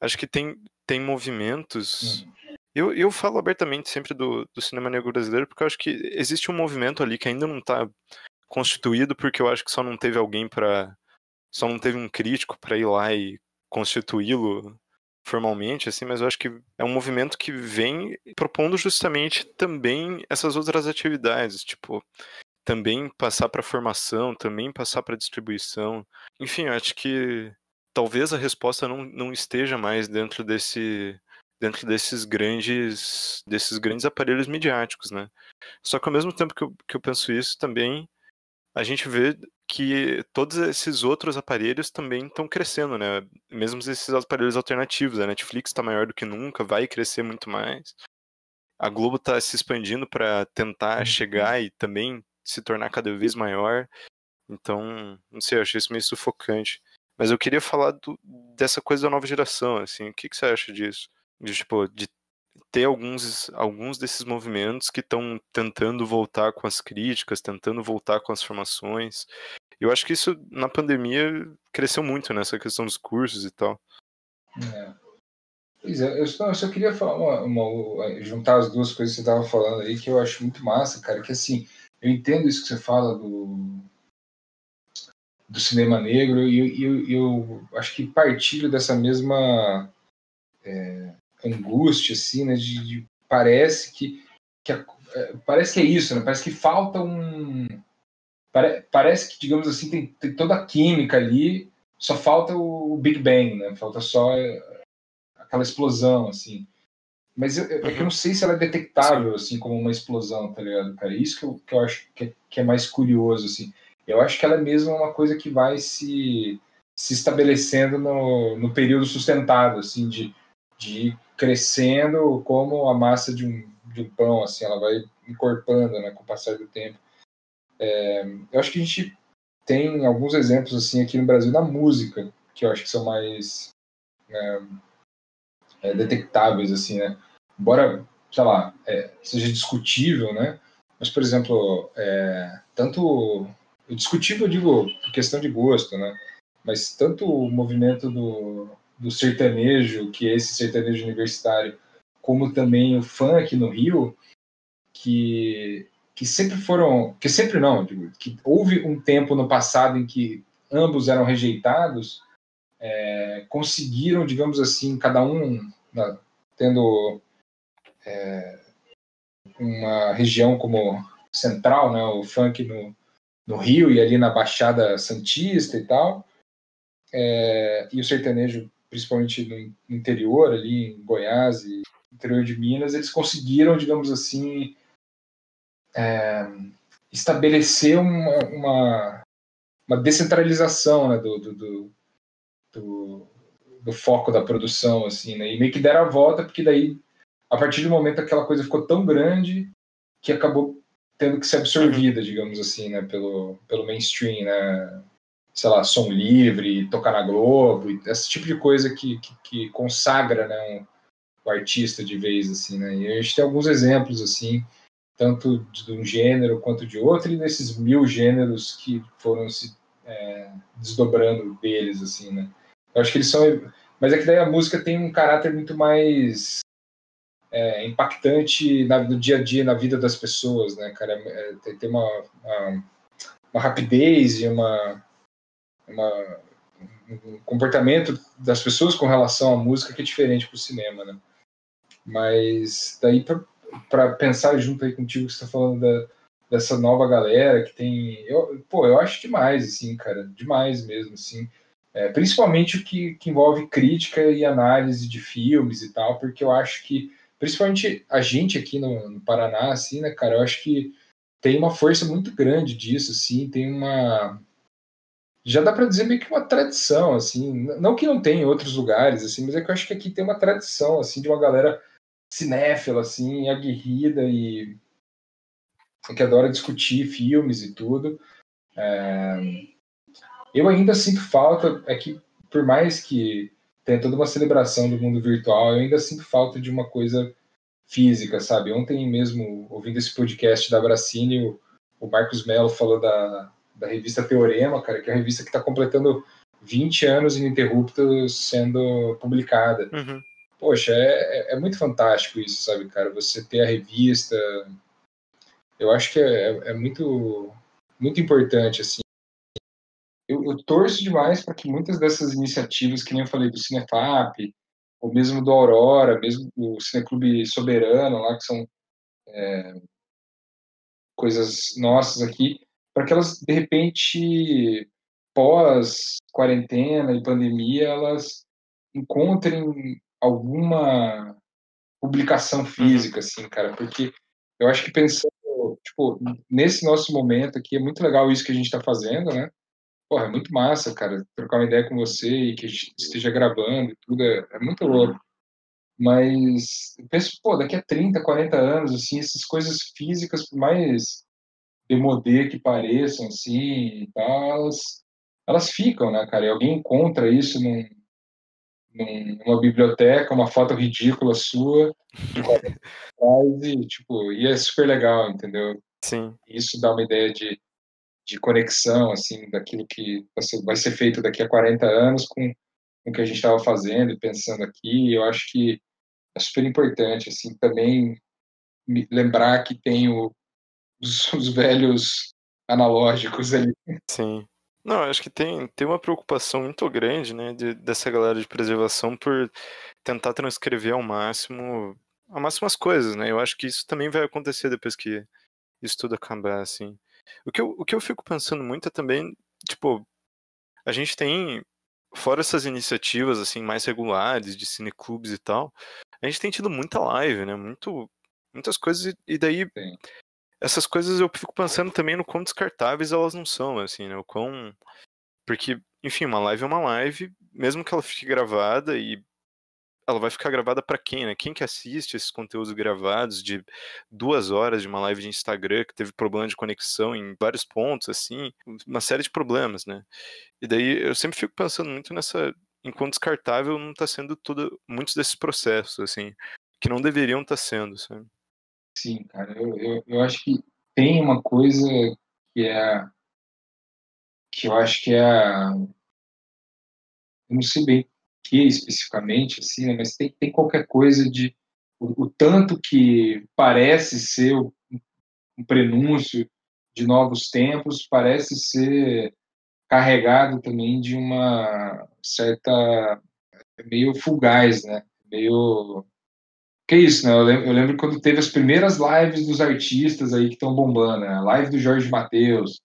acho que tem, tem movimentos. Hum. Eu, eu falo abertamente sempre do, do cinema negro brasileiro, porque eu acho que existe um movimento ali que ainda não está constituído, porque eu acho que só não teve alguém para. Só não teve um crítico para ir lá e constituí-lo formalmente, assim, mas eu acho que é um movimento que vem propondo justamente também essas outras atividades, tipo, também passar para formação, também passar para distribuição. Enfim, eu acho que talvez a resposta não, não esteja mais dentro desse dentro desses grandes desses grandes aparelhos midiáticos, né? Só que ao mesmo tempo que eu, que eu penso isso, também a gente vê que todos esses outros aparelhos também estão crescendo, né? Mesmo esses aparelhos alternativos. A Netflix está maior do que nunca, vai crescer muito mais. A Globo está se expandindo para tentar uhum. chegar e também se tornar cada vez maior. Então, não sei, eu achei isso meio sufocante. Mas eu queria falar do, dessa coisa da nova geração, assim. O que, que você acha disso? De, tipo, de ter alguns, alguns desses movimentos que estão tentando voltar com as críticas, tentando voltar com as formações. Eu acho que isso na pandemia cresceu muito nessa questão dos cursos e tal. É. Pois é, eu só, eu só queria falar uma, uma, juntar as duas coisas que você estava falando aí, que eu acho muito massa, cara, que assim, eu entendo isso que você fala do, do cinema negro e eu, eu, eu, acho que partilho dessa mesma é, angústia, assim, né? De, de parece que, que a, é, parece que é isso, né? Parece que falta um pare, parece que digamos assim tem, tem, toda a química ali, só falta o Big Bang, né? Falta só é, aquela explosão, assim. Mas eu, eu, eu não sei se ela é detectável, assim, como uma explosão, tá ligado, cara? Isso que eu, que eu acho que é, que é mais curioso, assim. Eu acho que ela é mesmo uma coisa que vai se, se estabelecendo no, no período sustentado, assim, de, de ir crescendo como a massa de um, de um pão, assim, ela vai encorpando, né, com o passar do tempo. É, eu acho que a gente tem alguns exemplos, assim, aqui no Brasil, na música, que eu acho que são mais é, é, detectáveis, assim, né, embora, sei lá, é, seja discutível, né, mas, por exemplo, é, tanto, discutível, eu digo, por questão de gosto, né, mas tanto o movimento do, do sertanejo, que é esse sertanejo universitário, como também o funk no Rio, que, que sempre foram, que sempre não, digo, que houve um tempo no passado em que ambos eram rejeitados, é, conseguiram, digamos assim, cada um na, tendo é, uma região como central, né, o funk no, no Rio e ali na Baixada Santista e tal, é, e o sertanejo principalmente no interior, ali em Goiás e interior de Minas, eles conseguiram, digamos assim, é, estabelecer uma, uma, uma descentralização né, do, do, do, do, foco da produção, assim, né, e meio que deram a volta, porque daí, a partir do momento aquela coisa ficou tão grande que acabou tendo que ser absorvida, digamos assim, né, pelo, pelo mainstream, né, sei lá, som livre, tocar na Globo, esse tipo de coisa que, que, que consagra né, um, o artista de vez, assim, né? E a gente tem alguns exemplos, assim, tanto de um gênero quanto de outro, e desses mil gêneros que foram se é, desdobrando deles, assim, né? Eu acho que eles são... Mas é que daí a música tem um caráter muito mais é, impactante na, no dia a dia, na vida das pessoas, né, cara? É, tem, tem uma, uma, uma rapidez e uma uma, um comportamento das pessoas com relação à música que é diferente para o cinema, né? Mas daí para pensar junto aí contigo que você tá falando da, dessa nova galera que tem. Eu, pô, eu acho demais, assim, cara. Demais mesmo, assim. É, principalmente o que, que envolve crítica e análise de filmes e tal, porque eu acho que, principalmente a gente aqui no, no Paraná, assim, né, cara, eu acho que tem uma força muito grande disso, assim, tem uma. Já dá para dizer meio que uma tradição, assim, não que não tem em outros lugares, assim, mas é que eu acho que aqui tem uma tradição, assim, de uma galera cinéfila, assim, aguerrida e que adora discutir filmes e tudo. É... Eu ainda sinto falta, é que por mais que tenha toda uma celebração do mundo virtual, eu ainda sinto falta de uma coisa física, sabe? Ontem mesmo, ouvindo esse podcast da Bracini, o, o Marcos Mello falou da, da revista Teorema, cara, que é a revista que está completando 20 anos ininterruptos sendo publicada. Uhum. Poxa, é, é, é muito fantástico isso, sabe, cara? Você ter a revista, eu acho que é, é, é muito, muito importante, assim. Eu, eu torço demais para que muitas dessas iniciativas, que nem eu falei, do Cinefap, ou mesmo do Aurora, mesmo do Cineclube Soberano, lá, que são é, coisas nossas aqui, para que elas, de repente, pós-quarentena e pandemia, elas encontrem alguma publicação uhum. física, assim, cara, porque eu acho que pensando tipo, nesse nosso momento aqui, é muito legal isso que a gente está fazendo, né? Porra, é muito massa, cara, trocar uma ideia com você e que a gente esteja gravando e tudo, é, é muito louco. Mas eu penso, pô, daqui a 30, 40 anos, assim, essas coisas físicas, por mais demodê que pareçam, assim, e tal, elas, elas ficam, né, cara? E alguém encontra isso num, numa biblioteca, uma foto ridícula sua, e, tipo, e é super legal, entendeu? Sim. Isso dá uma ideia de, de conexão, assim, daquilo que vai ser feito daqui a 40 anos com, com o que a gente estava fazendo e pensando aqui. Eu acho que é super importante, assim, também lembrar que tem o, os, os velhos analógicos ali. Sim. Não, acho que tem, tem uma preocupação muito grande, né, de, dessa galera de preservação por tentar transcrever ao máximo, ao máximo as coisas, né? Eu acho que isso também vai acontecer depois que isso tudo acabar, assim. O que eu, o que eu fico pensando muito é também, tipo, a gente tem, fora essas iniciativas, assim, mais regulares, de cineclubes e tal, a gente tem tido muita live, né? Muito, muitas coisas, e daí Sim essas coisas eu fico pensando também no quão descartáveis elas não são, assim, né? O quão. Porque, enfim, uma live é uma live, mesmo que ela fique gravada e ela vai ficar gravada para quem, né? Quem que assiste esses conteúdos gravados de duas horas de uma live de Instagram que teve problema de conexão em vários pontos, assim, uma série de problemas, né? E daí eu sempre fico pensando muito nessa, enquanto descartável não está sendo tudo, muitos desses processos, assim, que não deveriam estar tá sendo, sabe? Sim, cara, eu, eu, eu acho que tem uma coisa que é que eu acho que é eu não sei bem o que especificamente, assim, né, mas tem, tem qualquer coisa de o, o tanto que parece ser um prenúncio de novos tempos, parece ser carregado também de uma certa meio fugaz, né? Meio que isso, né? Eu lembro, eu lembro, quando teve as primeiras lives dos artistas aí que estão bombando, né? Live do Jorge Matheus,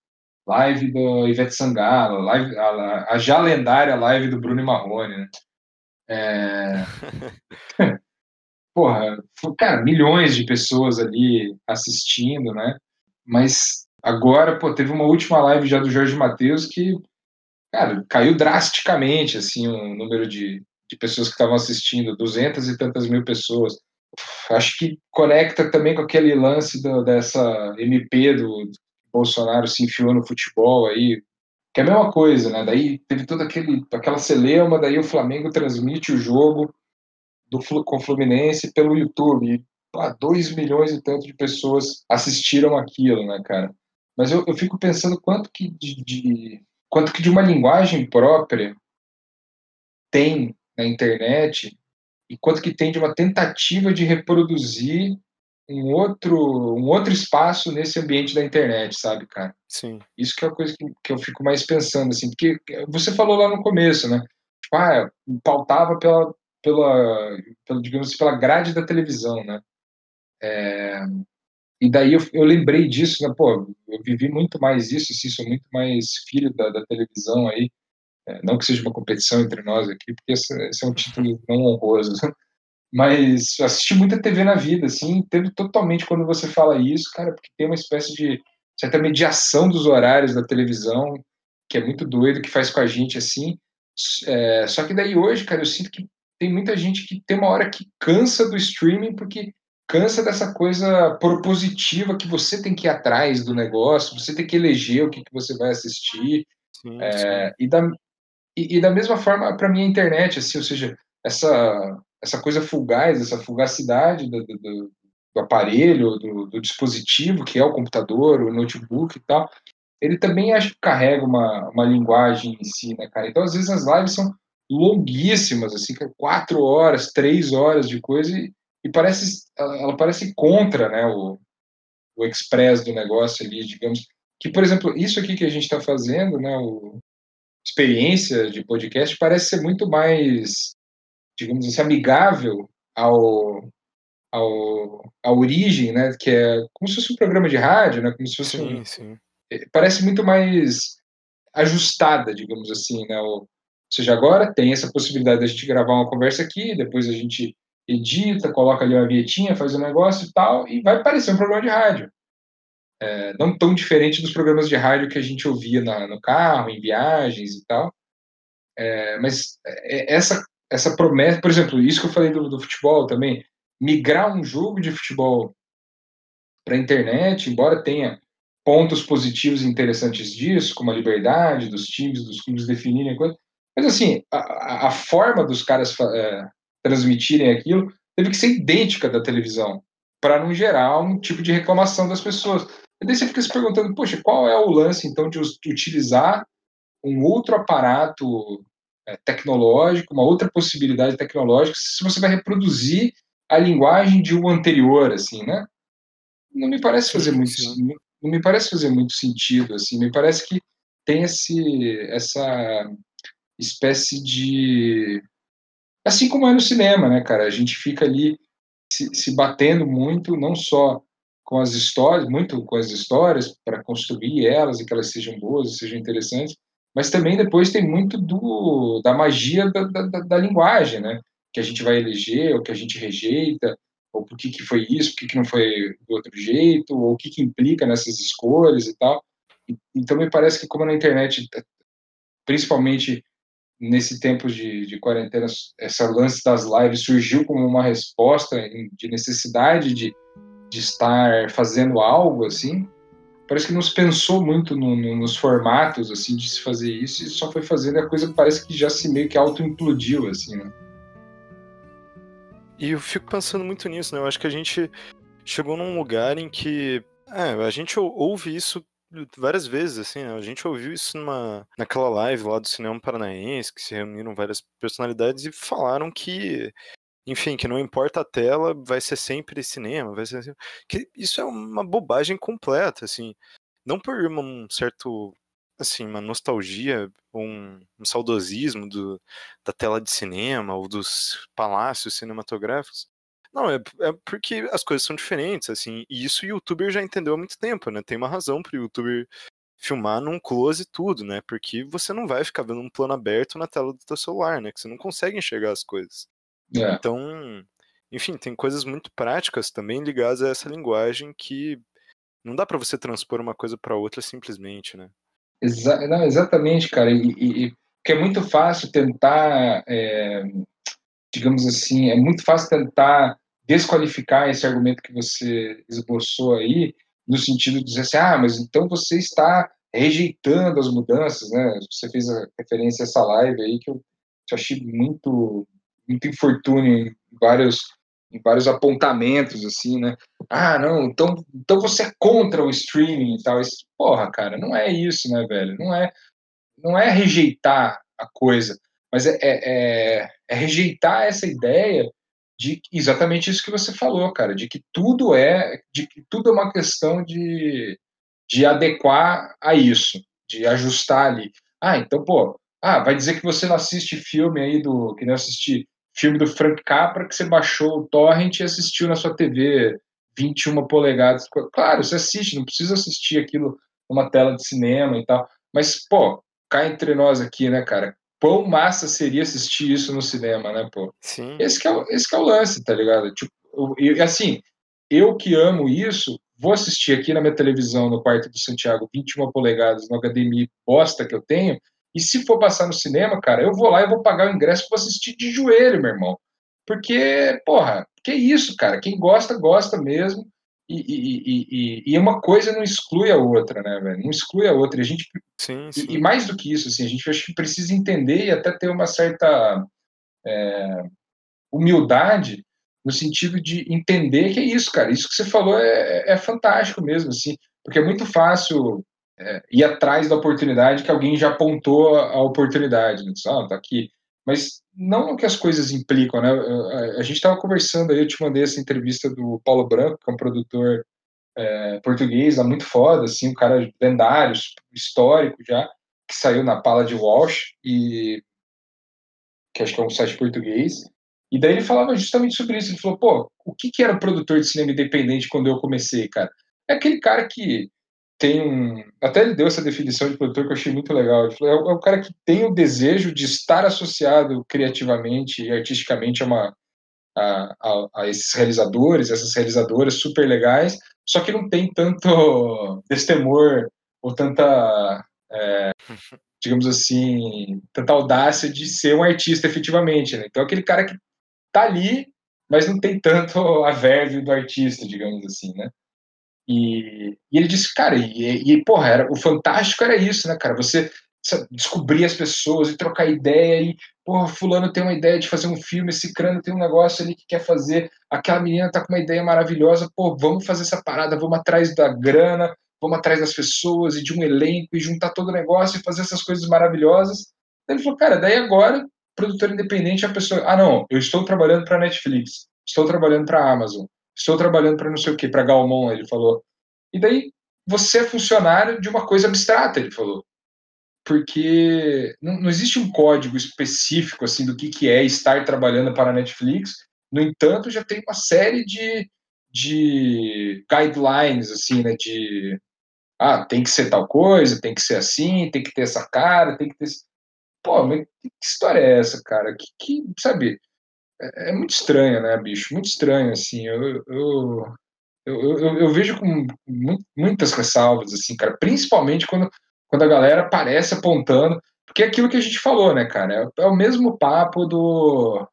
live do Ivete Sangalo, live, a, a, já lendária live do Bruno Marrone, né? É... Porra, cara, milhões de pessoas ali assistindo, né? Mas agora, pô, teve uma última live já do Jorge Matheus que, cara, caiu drasticamente, assim, o número de, de pessoas que estavam assistindo, duzentas e tantas mil pessoas acho que conecta também com aquele lance do, dessa MP do, do Bolsonaro se enfiou no futebol aí, que é a mesma coisa, né? Daí teve toda aquele, aquela celeuma, daí o Flamengo transmite o jogo do, com o Fluminense pelo YouTube. E, pá, milhões e tanto de pessoas assistiram aquilo, né, cara? Mas eu, eu fico pensando quanto que de, de, quanto que de uma linguagem própria tem na internet e quanto que tem de uma tentativa de reproduzir um outro, um outro espaço nesse ambiente da internet, sabe, cara? Sim. Isso que é a coisa que, que eu fico mais pensando, assim, porque você falou lá no começo, né? Tipo, ah, pautava pela, pela, pela digamos assim, pela grade da televisão, né? É, e daí eu, eu, lembrei disso, né? Pô, eu vivi muito mais isso, assim, sou muito mais filho da, da televisão aí. É, não que seja uma competição entre nós aqui, porque esse, é um título não honroso. Mas assisti muita TV na vida, assim, teve totalmente quando você fala isso, cara, porque tem uma espécie de certa mediação dos horários da televisão, que é muito doido, que faz com a gente assim. É, só que daí hoje, cara, eu sinto que tem muita gente que tem uma hora que cansa do streaming porque cansa dessa coisa propositiva que você tem que ir atrás do negócio, você tem que eleger o que, que você vai assistir. Sim, é, sim. E, da, e, e, da mesma forma, para mim, a internet, assim, ou seja, essa, essa coisa fugaz, essa fugacidade do, do, do aparelho, do, do, dispositivo, que é o computador, o notebook e tal, ele também acho que carrega uma, uma linguagem em si, né, cara? Então, às vezes, as lives são longuíssimas, assim, quatro horas, três horas de coisa, e, e parece, ela parece contra, né, o, o express do negócio ali, digamos. Que, por exemplo, isso aqui que a gente está fazendo, né, o experiência de podcast, parece ser muito mais, digamos assim, amigável ao, ao, à origem, né, que é como se fosse um programa de rádio, né, como se fosse sim, um, sim. É, parece muito mais ajustada, digamos assim, né, ou seja, agora tem essa possibilidade de a gente gravar uma conversa aqui, depois a gente edita, coloca ali uma vietinha, faz um negócio e tal, e vai parecer um programa de rádio. É, não tão diferente dos programas de rádio que a gente ouvia na, no carro, em viagens e tal. É, mas é, essa, essa promessa, por exemplo, isso que eu falei do, do futebol também, migrar um jogo de futebol para a internet, embora tenha pontos positivos e interessantes disso, como a liberdade dos times, dos clubes definirem coisa, mas assim, a, a forma dos caras é, transmitirem aquilo teve que ser idêntica da televisão, para não gerar um tipo de reclamação das pessoas. E daí você fica se perguntando, poxa, qual é o lance então de utilizar um outro aparato é, tecnológico, uma outra possibilidade tecnológica, se você vai reproduzir a linguagem de um anterior, assim, né? Não me parece fazer muito, não me parece fazer muito sentido, assim. Me parece que tem esse, essa espécie de, assim como é no cinema, né, cara? A gente fica ali se, se batendo muito, não só com as histórias, muito com as histórias para construir elas e que elas sejam boas sejam interessantes, mas também depois tem muito do, da magia da, da, da linguagem, né? que a gente vai eleger, ou que a gente rejeita, ou por que, que foi isso, por que, que não foi do outro jeito, ou o que, que implica nessas escolhas e tal. Então, me parece que, como na internet, principalmente nesse tempo de, de quarentena, essa lance das lives surgiu como uma resposta de necessidade de, de estar fazendo algo assim. Parece que não se pensou muito no, no, nos formatos assim de se fazer isso e só foi fazendo a coisa parece que já se meio que auto-implodiu assim, né? E eu fico pensando muito nisso, né? Eu acho que a gente chegou num lugar em que. É, a gente ouve isso várias vezes, assim, né? a gente ouviu isso numa, naquela live lá do Cinema Paranaense, que se reuniram várias personalidades e falaram que, enfim, que não importa a tela, vai ser sempre cinema, vai ser que isso é uma bobagem completa, assim, não por um certo assim, uma nostalgia, um, um saudosismo do, da tela de cinema ou dos palácios cinematográficos. Não, é, é, porque as coisas são diferentes, assim, e isso o youtuber já entendeu há muito tempo, né? Tem uma razão pro youtuber filmar num close tudo, né? Porque você não vai ficar vendo um plano aberto na tela do teu celular, né? Que você não consegue enxergar as coisas. É. Então, enfim, tem coisas muito práticas também ligadas a essa linguagem que não dá para você transpor uma coisa para outra simplesmente, né? Exa não, exatamente, cara. E, e, porque é muito fácil tentar, é, digamos assim, é muito fácil tentar desqualificar esse argumento que você esboçou aí, no sentido de dizer assim, ah, mas então você está rejeitando as mudanças, né? Você fez a referência a essa live aí que eu, que eu achei muito, muito infortúnio em vários em vários apontamentos, assim, né? Ah, não, então, então você é contra o streaming e tal. Isso, porra, cara, não é isso, né, velho? Não é, não é rejeitar a coisa, mas é, é, é, é rejeitar essa ideia de exatamente isso que você falou, cara, de que tudo é, de que tudo é uma questão de, de adequar a isso, de ajustar ali. Ah, então, pô, ah, vai dizer que você não assiste filme aí do que não assisti filme do Frank Capra que você baixou o torrent e assistiu na sua TV 21 polegadas. Claro, você assiste, não precisa assistir aquilo numa tela de cinema e tal. Mas, pô, cá entre nós aqui, né, cara? Quão massa seria assistir isso no cinema, né, pô? Sim. Esse é o, esse é o lance, tá ligado? Tipo, eu, assim, eu que amo isso, vou assistir aqui na minha televisão, no quarto do Santiago, 21 polegadas, no HDMI bosta que eu tenho, e se for passar no cinema, cara, eu vou lá e vou pagar o ingresso para assistir de joelho, meu irmão. Porque, porra, que isso, cara? Quem gosta, gosta mesmo. E, e, e, e, uma coisa não exclui a outra, né, velho? Não exclui a outra. E a gente, sim, sim. E, mais do que isso, assim, a gente acho que precisa entender e até ter uma certa é, humildade no sentido de entender que é isso, cara. Isso que você falou é, é fantástico mesmo, assim, porque é muito fácil é, ir atrás da oportunidade que alguém já apontou a oportunidade, né? Ah, tá aqui. Mas não o que as coisas implicam, né? A, gente estava conversando aí, eu te mandei essa entrevista do Paulo Branco, que é um produtor é, português, lá muito foda, assim, um cara lendário, histórico já, que saiu na Pala de Walsh, e que acho que é um site português, e daí ele falava justamente sobre isso. Ele falou, pô, o que, que era produtor de cinema independente quando eu comecei, cara? É aquele cara que tem um. Até ele deu essa definição de produtor que eu achei muito legal. Ele falou, é, o, é cara que tem o desejo de estar associado criativamente e artisticamente a, uma, a, a, a esses realizadores, essas realizadoras super legais, só que não tem tanto destemor ou tanta. É, digamos assim, tanta audácia de ser um artista efetivamente. Né? Então, aquele cara que tá ali, mas não tem tanto a verve do artista, digamos assim, né? E, e ele disse, cara, e, e porra, era, o fantástico era isso, né, cara? Você descobrir as pessoas e trocar ideia e, porra, fulano tem uma ideia de fazer um filme, esse crânio tem um negócio ali que quer fazer, aquela menina tá com uma ideia maravilhosa, pô, vamos fazer essa parada, vamos atrás da grana, vamos atrás das pessoas e de um elenco e juntar todo o negócio e fazer essas coisas maravilhosas. Ele falou, cara, daí agora produtor independente a pessoa, ah, não, eu estou trabalhando para Netflix, estou trabalhando para Amazon, estou trabalhando para não sei o que, para Galmon, ele falou. E daí você é funcionário de uma coisa abstrata, ele falou. Porque não, não existe um código específico assim do que, que é estar trabalhando para a Netflix. No entanto, já tem uma série de, de guidelines assim, né, de ah, tem que ser tal coisa, tem que ser assim, tem que ter essa cara, tem que ter pô, mas que história é essa, cara? Que, que sabe, é, é, muito estranho, né, bicho? Muito estranho, assim. Eu, eu, eu, eu, eu vejo com muitas ressalvas, assim, cara, principalmente quando, quando a galera aparece apontando, porque é aquilo que a gente falou, né, cara? É, é o mesmo papo do,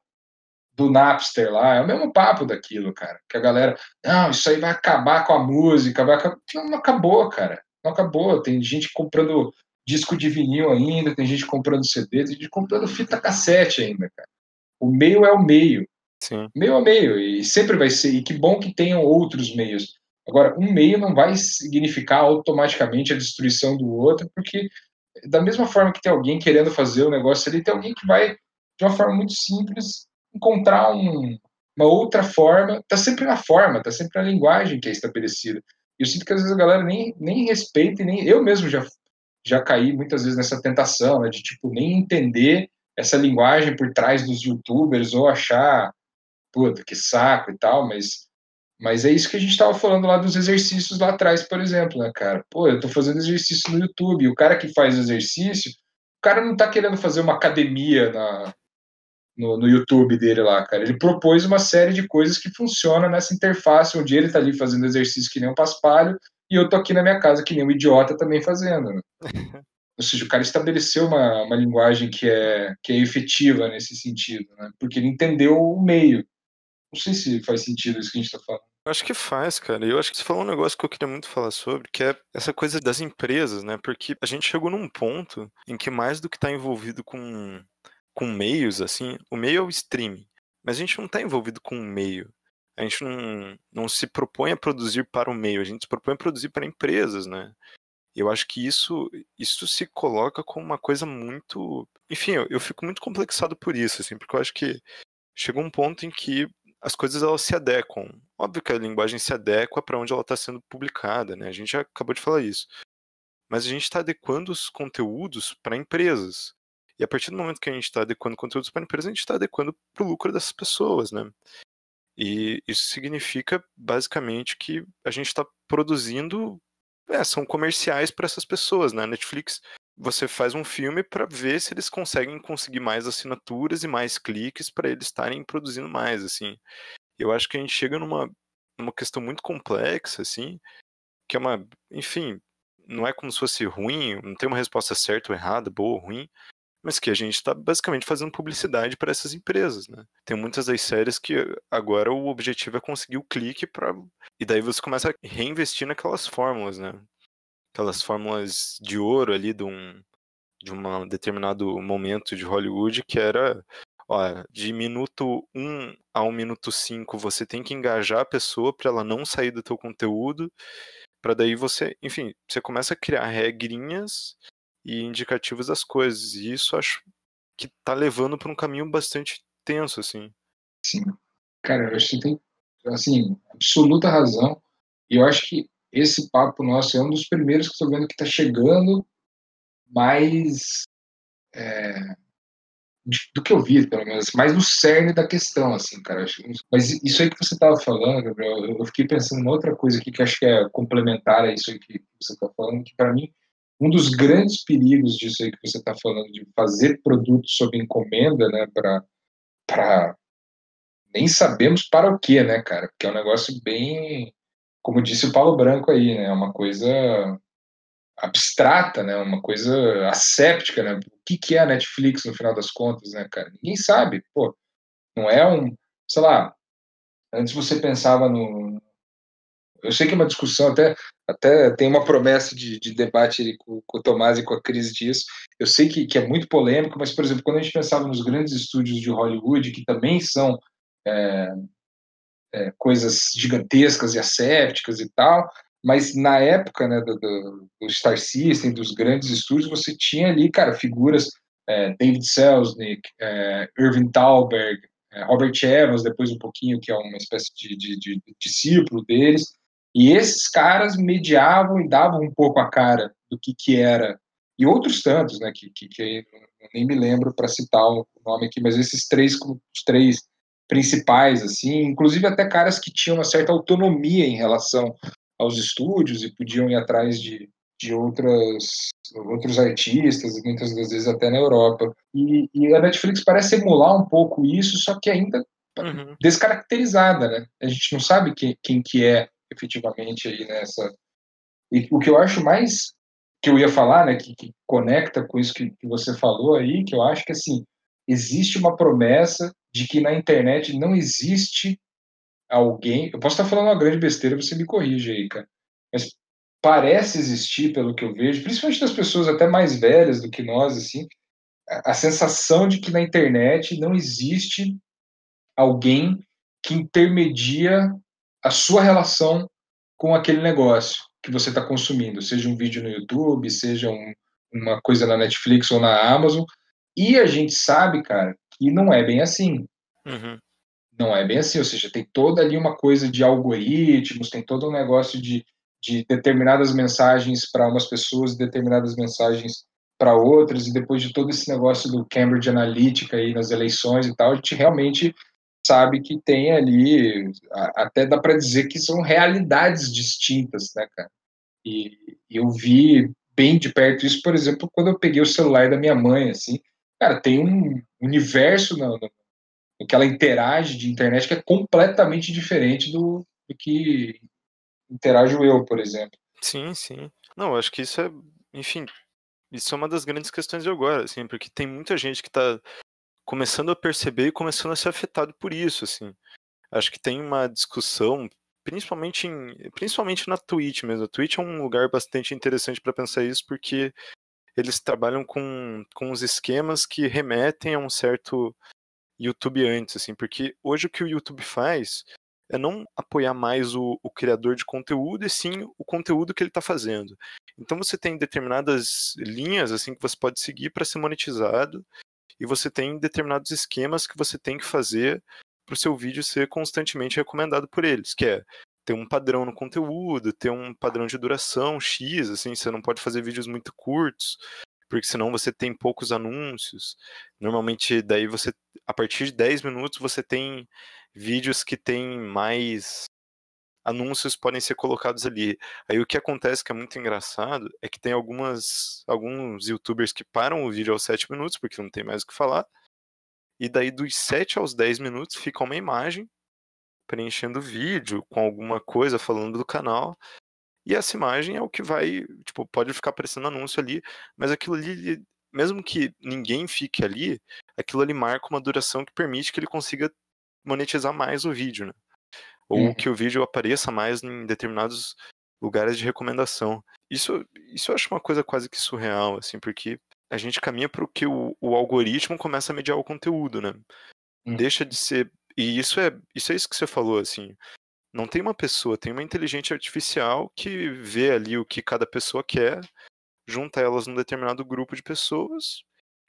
do Napster lá, é o mesmo papo daquilo, cara. Que a galera, não, isso aí vai acabar com a música, vai acabar. Não, não acabou, cara. Não acabou. Tem gente comprando disco de vinil ainda, tem gente comprando CD, tem gente comprando fita cassete ainda, cara. O meio é o meio. Sim. Meio a meio, e sempre vai ser. E que bom que tenham outros meios. Agora, um meio não vai significar automaticamente a destruição do outro, porque da mesma forma que tem alguém querendo fazer o negócio ali, tem alguém que vai, de uma forma muito simples, encontrar um, uma outra forma. Tá sempre na forma, tá sempre na linguagem que é estabelecida. E eu sinto que às vezes a galera nem, nem respeita, e nem eu mesmo já já caí muitas vezes nessa tentação, né, de tipo nem entender essa linguagem por trás dos youtubers ou achar, puta, que saco e tal, mas mas é isso que a gente estava falando lá dos exercícios lá atrás, por exemplo, né, cara? Pô, eu tô fazendo exercício no YouTube, o cara que faz exercício, o cara não tá querendo fazer uma academia na, no, no YouTube dele lá, cara. Ele propôs uma série de coisas que funcionam nessa interface, onde ele tá ali fazendo exercício que nem um paspalho, e eu tô aqui na minha casa que nem um idiota também fazendo. Né? Ou seja, o cara estabeleceu uma, uma linguagem que é, que é efetiva nesse sentido, né? porque ele entendeu o meio. Não sei se faz sentido isso que a gente está falando. Acho que faz, cara. Eu acho que você falou um negócio que eu queria muito falar sobre, que é essa coisa das empresas, né? Porque a gente chegou num ponto em que mais do que estar tá envolvido com, com meios, assim, o meio é o streaming, mas a gente não está envolvido com o meio a gente não, não se propõe a produzir para o meio, a gente se propõe a produzir para empresas, né? Eu acho que isso, isso se coloca como uma coisa muito. Enfim, eu, eu fico muito complexado por isso, assim, porque eu acho que chega um ponto em que as coisas elas se adequam. Óbvio que a linguagem se adequa para onde ela está sendo publicada, né? A gente já acabou de falar isso. Mas a gente está adequando os conteúdos para empresas. E a partir do momento que a gente está adequando conteúdos para a empresa, a gente está adequando para o lucro dessas pessoas, né? E isso significa basicamente que a gente está produzindo, é, são comerciais para essas pessoas, né? Netflix, você faz um filme para ver se eles conseguem conseguir mais assinaturas e mais cliques para eles estarem produzindo mais, assim. Eu acho que a gente chega numa, numa questão muito complexa, assim, que é uma, enfim, não é como se fosse ruim, não tem uma resposta certa ou errada, boa ou ruim, mas que a gente está basicamente fazendo publicidade para essas empresas, né? Tem muitas das séries que agora o objetivo é conseguir o clique para e daí você começa a reinvestir naquelas fórmulas, né? Aquelas fórmulas de ouro ali de um de um determinado momento de Hollywood que era ó, de minuto 1 ao minuto 5 você tem que engajar a pessoa para ela não sair do teu conteúdo, para daí você, enfim, você começa a criar regrinhas e indicativos das coisas. E isso acho que tá levando para um caminho bastante tenso, assim. Sim. Cara, eu acho que tem, assim, absoluta razão. E eu acho que esse papo nosso é um dos primeiros que estou vendo que está chegando mais é, do que eu vi, pelo menos, mais no cerne da questão, assim, cara. Mas isso aí que você estava falando, Gabriel, eu fiquei pensando em outra coisa aqui que acho que é complementar a isso aí que você está falando, que para mim um dos grandes perigos disso aí que você está falando, de fazer produtos sob encomenda, né, para. Nem sabemos para o que, né, cara? Porque é um negócio bem. Como disse o Paulo Branco aí, né? É uma coisa abstrata, né? Uma coisa asséptica, né? O que, que é a Netflix no final das contas, né, cara? Ninguém sabe, pô. Não é um. Sei lá. Antes você pensava no, eu sei que é uma discussão, até, até tem uma promessa de, de debate com, com, o Tomás e com a Cris disso. Eu sei que, que é muito polêmico, mas, por exemplo, quando a gente pensava nos grandes estúdios de Hollywood, que também são é, é, coisas gigantescas e assépticas e tal, mas na época né, do, do, do, Star System, dos grandes estúdios, você tinha ali, cara, figuras é, David Selznick, é, Irving Thalberg, é, Robert Evans, depois um pouquinho, que é uma espécie de, de, de, de discípulo deles, e esses caras mediavam e davam um pouco a cara do que, que era. E outros tantos, né, que, que, que nem me lembro para citar o nome aqui, mas esses três, os três principais, assim, inclusive até caras que tinham uma certa autonomia em relação aos estúdios e podiam ir atrás de, de outras, outros artistas, muitas das vezes até na Europa. E, e a Netflix parece emular um pouco isso, só que ainda uhum. descaracterizada, né? A gente não sabe quem, quem que é efetivamente aí nessa. E o que eu acho mais que eu ia falar, né, que, que conecta com isso que, que você falou aí, que eu acho que assim existe uma promessa de que na internet não existe alguém. Eu posso estar falando uma grande besteira, você me corrige aí, cara. Mas parece existir, pelo que eu vejo, principalmente das pessoas até mais velhas do que nós, assim, a, a sensação de que na internet não existe alguém que intermedia a sua relação com aquele negócio que você está consumindo, seja um vídeo no YouTube, seja um, uma coisa na Netflix ou na Amazon. E a gente sabe, cara, que não é bem assim. Uhum. Não é bem assim, ou seja, tem toda ali uma coisa de algoritmos, tem todo um negócio de, de determinadas mensagens para umas pessoas e determinadas mensagens para outras, e depois de todo esse negócio do Cambridge Analytica aí nas eleições e tal, a gente realmente sabe que tem ali, até dá para dizer que são realidades distintas, né, cara? E eu vi bem de perto isso, por exemplo, quando eu peguei o celular da minha mãe, assim, cara, tem um universo no, no, no que ela interage de internet que é completamente diferente do, do que interajo eu, por exemplo. Sim, sim. Não, acho que isso é, enfim, isso é uma das grandes questões de agora, assim, porque tem muita gente que está começando a perceber e começando a ser afetado por isso, assim. Acho que tem uma discussão, principalmente, em, principalmente na Twitch mesmo. A Twitch é um lugar bastante interessante para pensar isso, porque eles trabalham com, com os esquemas que remetem a um certo YouTube antes, assim, porque hoje o que o YouTube faz é não apoiar mais o, o criador de conteúdo, e sim o conteúdo que ele está fazendo. Então você tem determinadas linhas assim que você pode seguir para ser monetizado, e você tem determinados esquemas que você tem que fazer para o seu vídeo ser constantemente recomendado por eles, que é ter um padrão no conteúdo, ter um padrão de duração X, assim, você não pode fazer vídeos muito curtos, porque senão você tem poucos anúncios. Normalmente, daí você, a partir de 10 minutos, você tem vídeos que tem mais anúncios podem ser colocados ali. Aí o que acontece que é muito engraçado é que tem algumas alguns youtubers que param o vídeo aos 7 minutos porque não tem mais o que falar. E daí dos 7 aos 10 minutos fica uma imagem preenchendo o vídeo com alguma coisa falando do canal. E essa imagem é o que vai, tipo, pode ficar aparecendo anúncio ali, mas aquilo ali, mesmo que ninguém fique ali, aquilo ali marca uma duração que permite que ele consiga monetizar mais o vídeo, né? Ou uhum. que o vídeo apareça mais em determinados lugares de recomendação. Isso, isso eu acho uma coisa quase que surreal, assim, porque a gente caminha para o que o, o algoritmo começa a mediar o conteúdo, né? Uhum. Deixa de ser. E isso é, isso é isso que você falou, assim. Não tem uma pessoa, tem uma inteligência artificial que vê ali o que cada pessoa quer, junta elas num determinado grupo de pessoas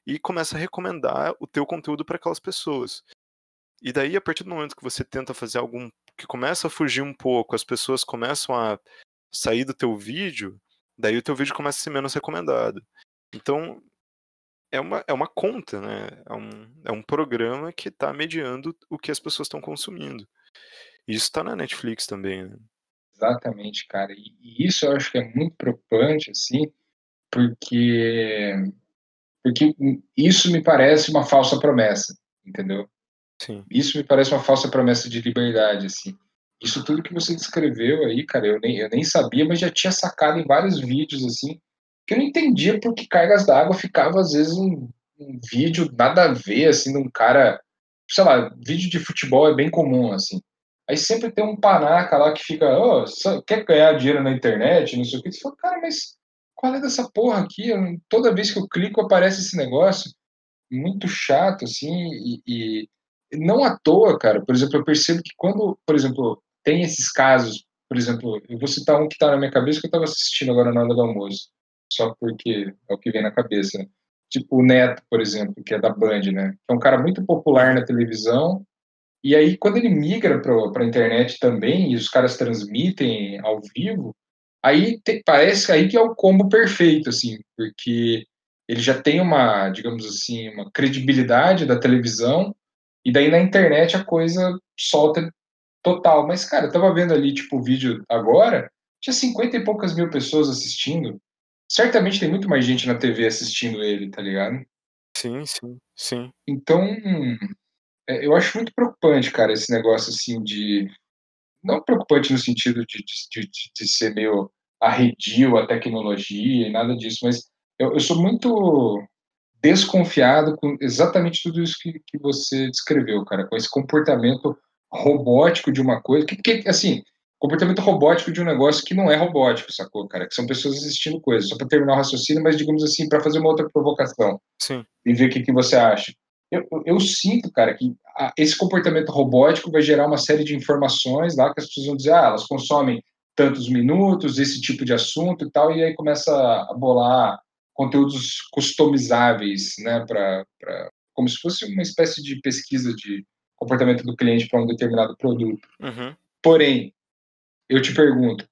e começa a recomendar o teu conteúdo para aquelas pessoas. E daí, a partir do momento que você tenta fazer algum que começa a fugir um pouco, as pessoas começam a sair do teu vídeo, daí o teu vídeo começa a ser menos recomendado. Então, é uma, é uma conta, né? É um, é um programa que está mediando o que as pessoas estão consumindo. Isso está na Netflix também, né? Exatamente, cara. E, e, isso eu acho que é muito preocupante, assim, porque, porque isso me parece uma falsa promessa, entendeu? Sim. Isso me parece uma falsa promessa de liberdade, assim. Isso tudo que você descreveu aí, cara, eu nem, eu nem sabia, mas já tinha sacado em vários vídeos, assim, que eu não entendia por que Cargas d'Água ficava, às vezes, um, um vídeo nada a ver, assim, de um cara, sei lá, vídeo de futebol é bem comum, assim. Aí sempre tem um panaca lá que fica, oh, quer ganhar dinheiro na internet, não sei o que. Você fala, cara, mas qual é dessa porra aqui? Eu, toda vez que eu clico aparece esse negócio. Muito chato, assim, e, e não à toa, cara, por exemplo, eu percebo que quando, por exemplo, tem esses casos, por exemplo, eu vou citar um que está na minha cabeça que eu estava assistindo agora na hora do almoço, só porque é o que vem na cabeça. Tipo o Neto, por exemplo, que é da Band, né? É um cara muito popular na televisão, e aí quando ele migra para a internet também, e os caras transmitem ao vivo, aí te, parece aí que é o combo perfeito, assim, porque ele já tem uma, digamos assim, uma credibilidade da televisão, e daí na internet a coisa solta total. Mas, cara, eu tava vendo ali, tipo, o vídeo agora, tinha 50 e poucas mil pessoas assistindo. Certamente tem muito mais gente na TV assistindo ele, tá ligado? Sim, sim, sim. Então, é, eu acho muito preocupante, cara, esse negócio assim de. Não preocupante no sentido de, de, de, de ser meio arredio à tecnologia e nada disso, mas eu, eu sou muito desconfiado com exatamente tudo isso que, que você descreveu, cara, com esse comportamento robótico de uma coisa, que, que assim, comportamento robótico de um negócio que não é robótico, sacou, cara? Que são pessoas assistindo coisas, só para terminar o raciocínio, mas digamos assim, para fazer uma outra provocação. Sim. E ver o que, que você acha. Eu, eu, sinto, cara, que a, esse comportamento robótico vai gerar uma série de informações lá que as pessoas vão dizer, ah, elas consomem tantos minutos, esse tipo de assunto e tal, e aí começa a bolar conteúdos customizáveis, né, para como se fosse uma espécie de pesquisa de comportamento do cliente para um determinado produto. Uhum. Porém, eu te pergunto,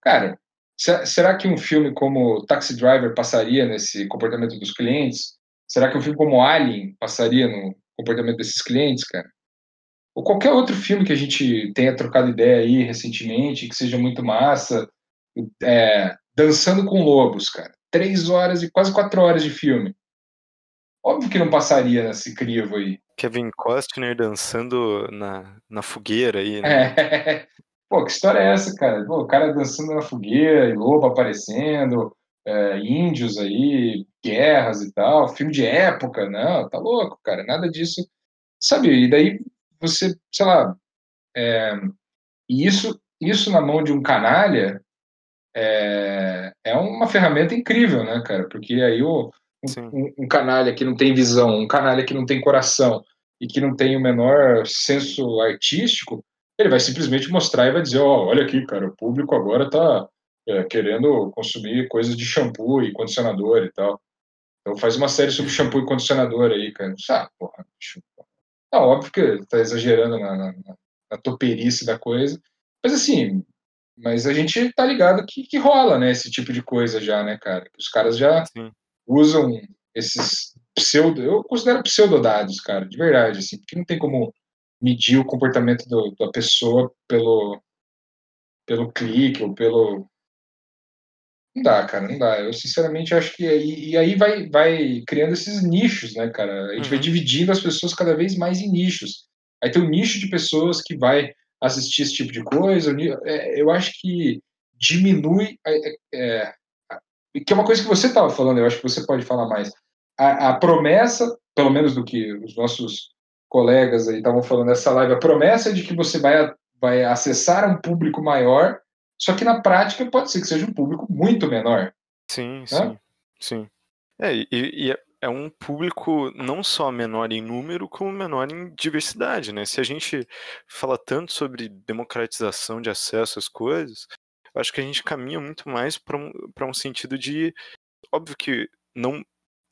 cara, será que um filme como Taxi Driver passaria nesse comportamento dos clientes? Será que um filme como Alien passaria no comportamento desses clientes, cara? Ou qualquer outro filme que a gente tenha trocado ideia aí recentemente, que seja muito massa, é, Dançando com Lobos, cara três horas e quase quatro horas de filme. Óbvio que não passaria nesse crivo aí. Kevin Costner dançando na, na fogueira aí, né? É. Pô, que história é essa, cara? Pô, o cara dançando na fogueira, e lobo aparecendo, é, índios aí, guerras e tal, filme de época, não, tá louco, cara, nada disso. Sabe, e daí você, sei lá, é, isso, isso na mão de um canalha é, é uma ferramenta incrível, né, cara? Porque aí o, um, um, canalha que não tem visão, um canalha que não tem coração e que não tem o menor senso artístico, ele vai simplesmente mostrar e vai dizer, ó, oh, olha aqui, cara, o público agora tá é, querendo consumir coisas de shampoo e condicionador e tal. Então faz uma série sobre shampoo e condicionador aí, cara. Ah, porra, Não, óbvio que tá exagerando na, na, na toperice da coisa. Mas assim, mas a gente tá ligado que, que rola, né? Esse tipo de coisa já, né, cara? Os caras já, usam esses pseudo, eu considero pseudodados, cara, de verdade, assim, porque não tem como medir o comportamento do, da pessoa pelo, pelo clique ou pelo. Não dá, cara, não dá. Eu sinceramente acho que. E, e aí vai, vai criando esses nichos, né, cara? A gente uhum. vai dividindo as pessoas cada vez mais em nichos. Aí tem um nicho de pessoas que vai assistir esse tipo de coisa. É, eu acho que diminui. É, é, que é uma coisa que você estava falando, eu acho que você pode falar mais. A, a, promessa, pelo menos do que os nossos colegas aí estavam falando nessa live, a promessa de que você vai, vai acessar um público maior, só que na prática pode ser que seja um público muito menor. Sim, né? sim, sim. É, e, e é, um público não só menor em número, como menor em diversidade, né? Se a gente fala tanto sobre democratização de acesso às coisas, acho que a gente caminha muito mais para um, um sentido de. Óbvio que não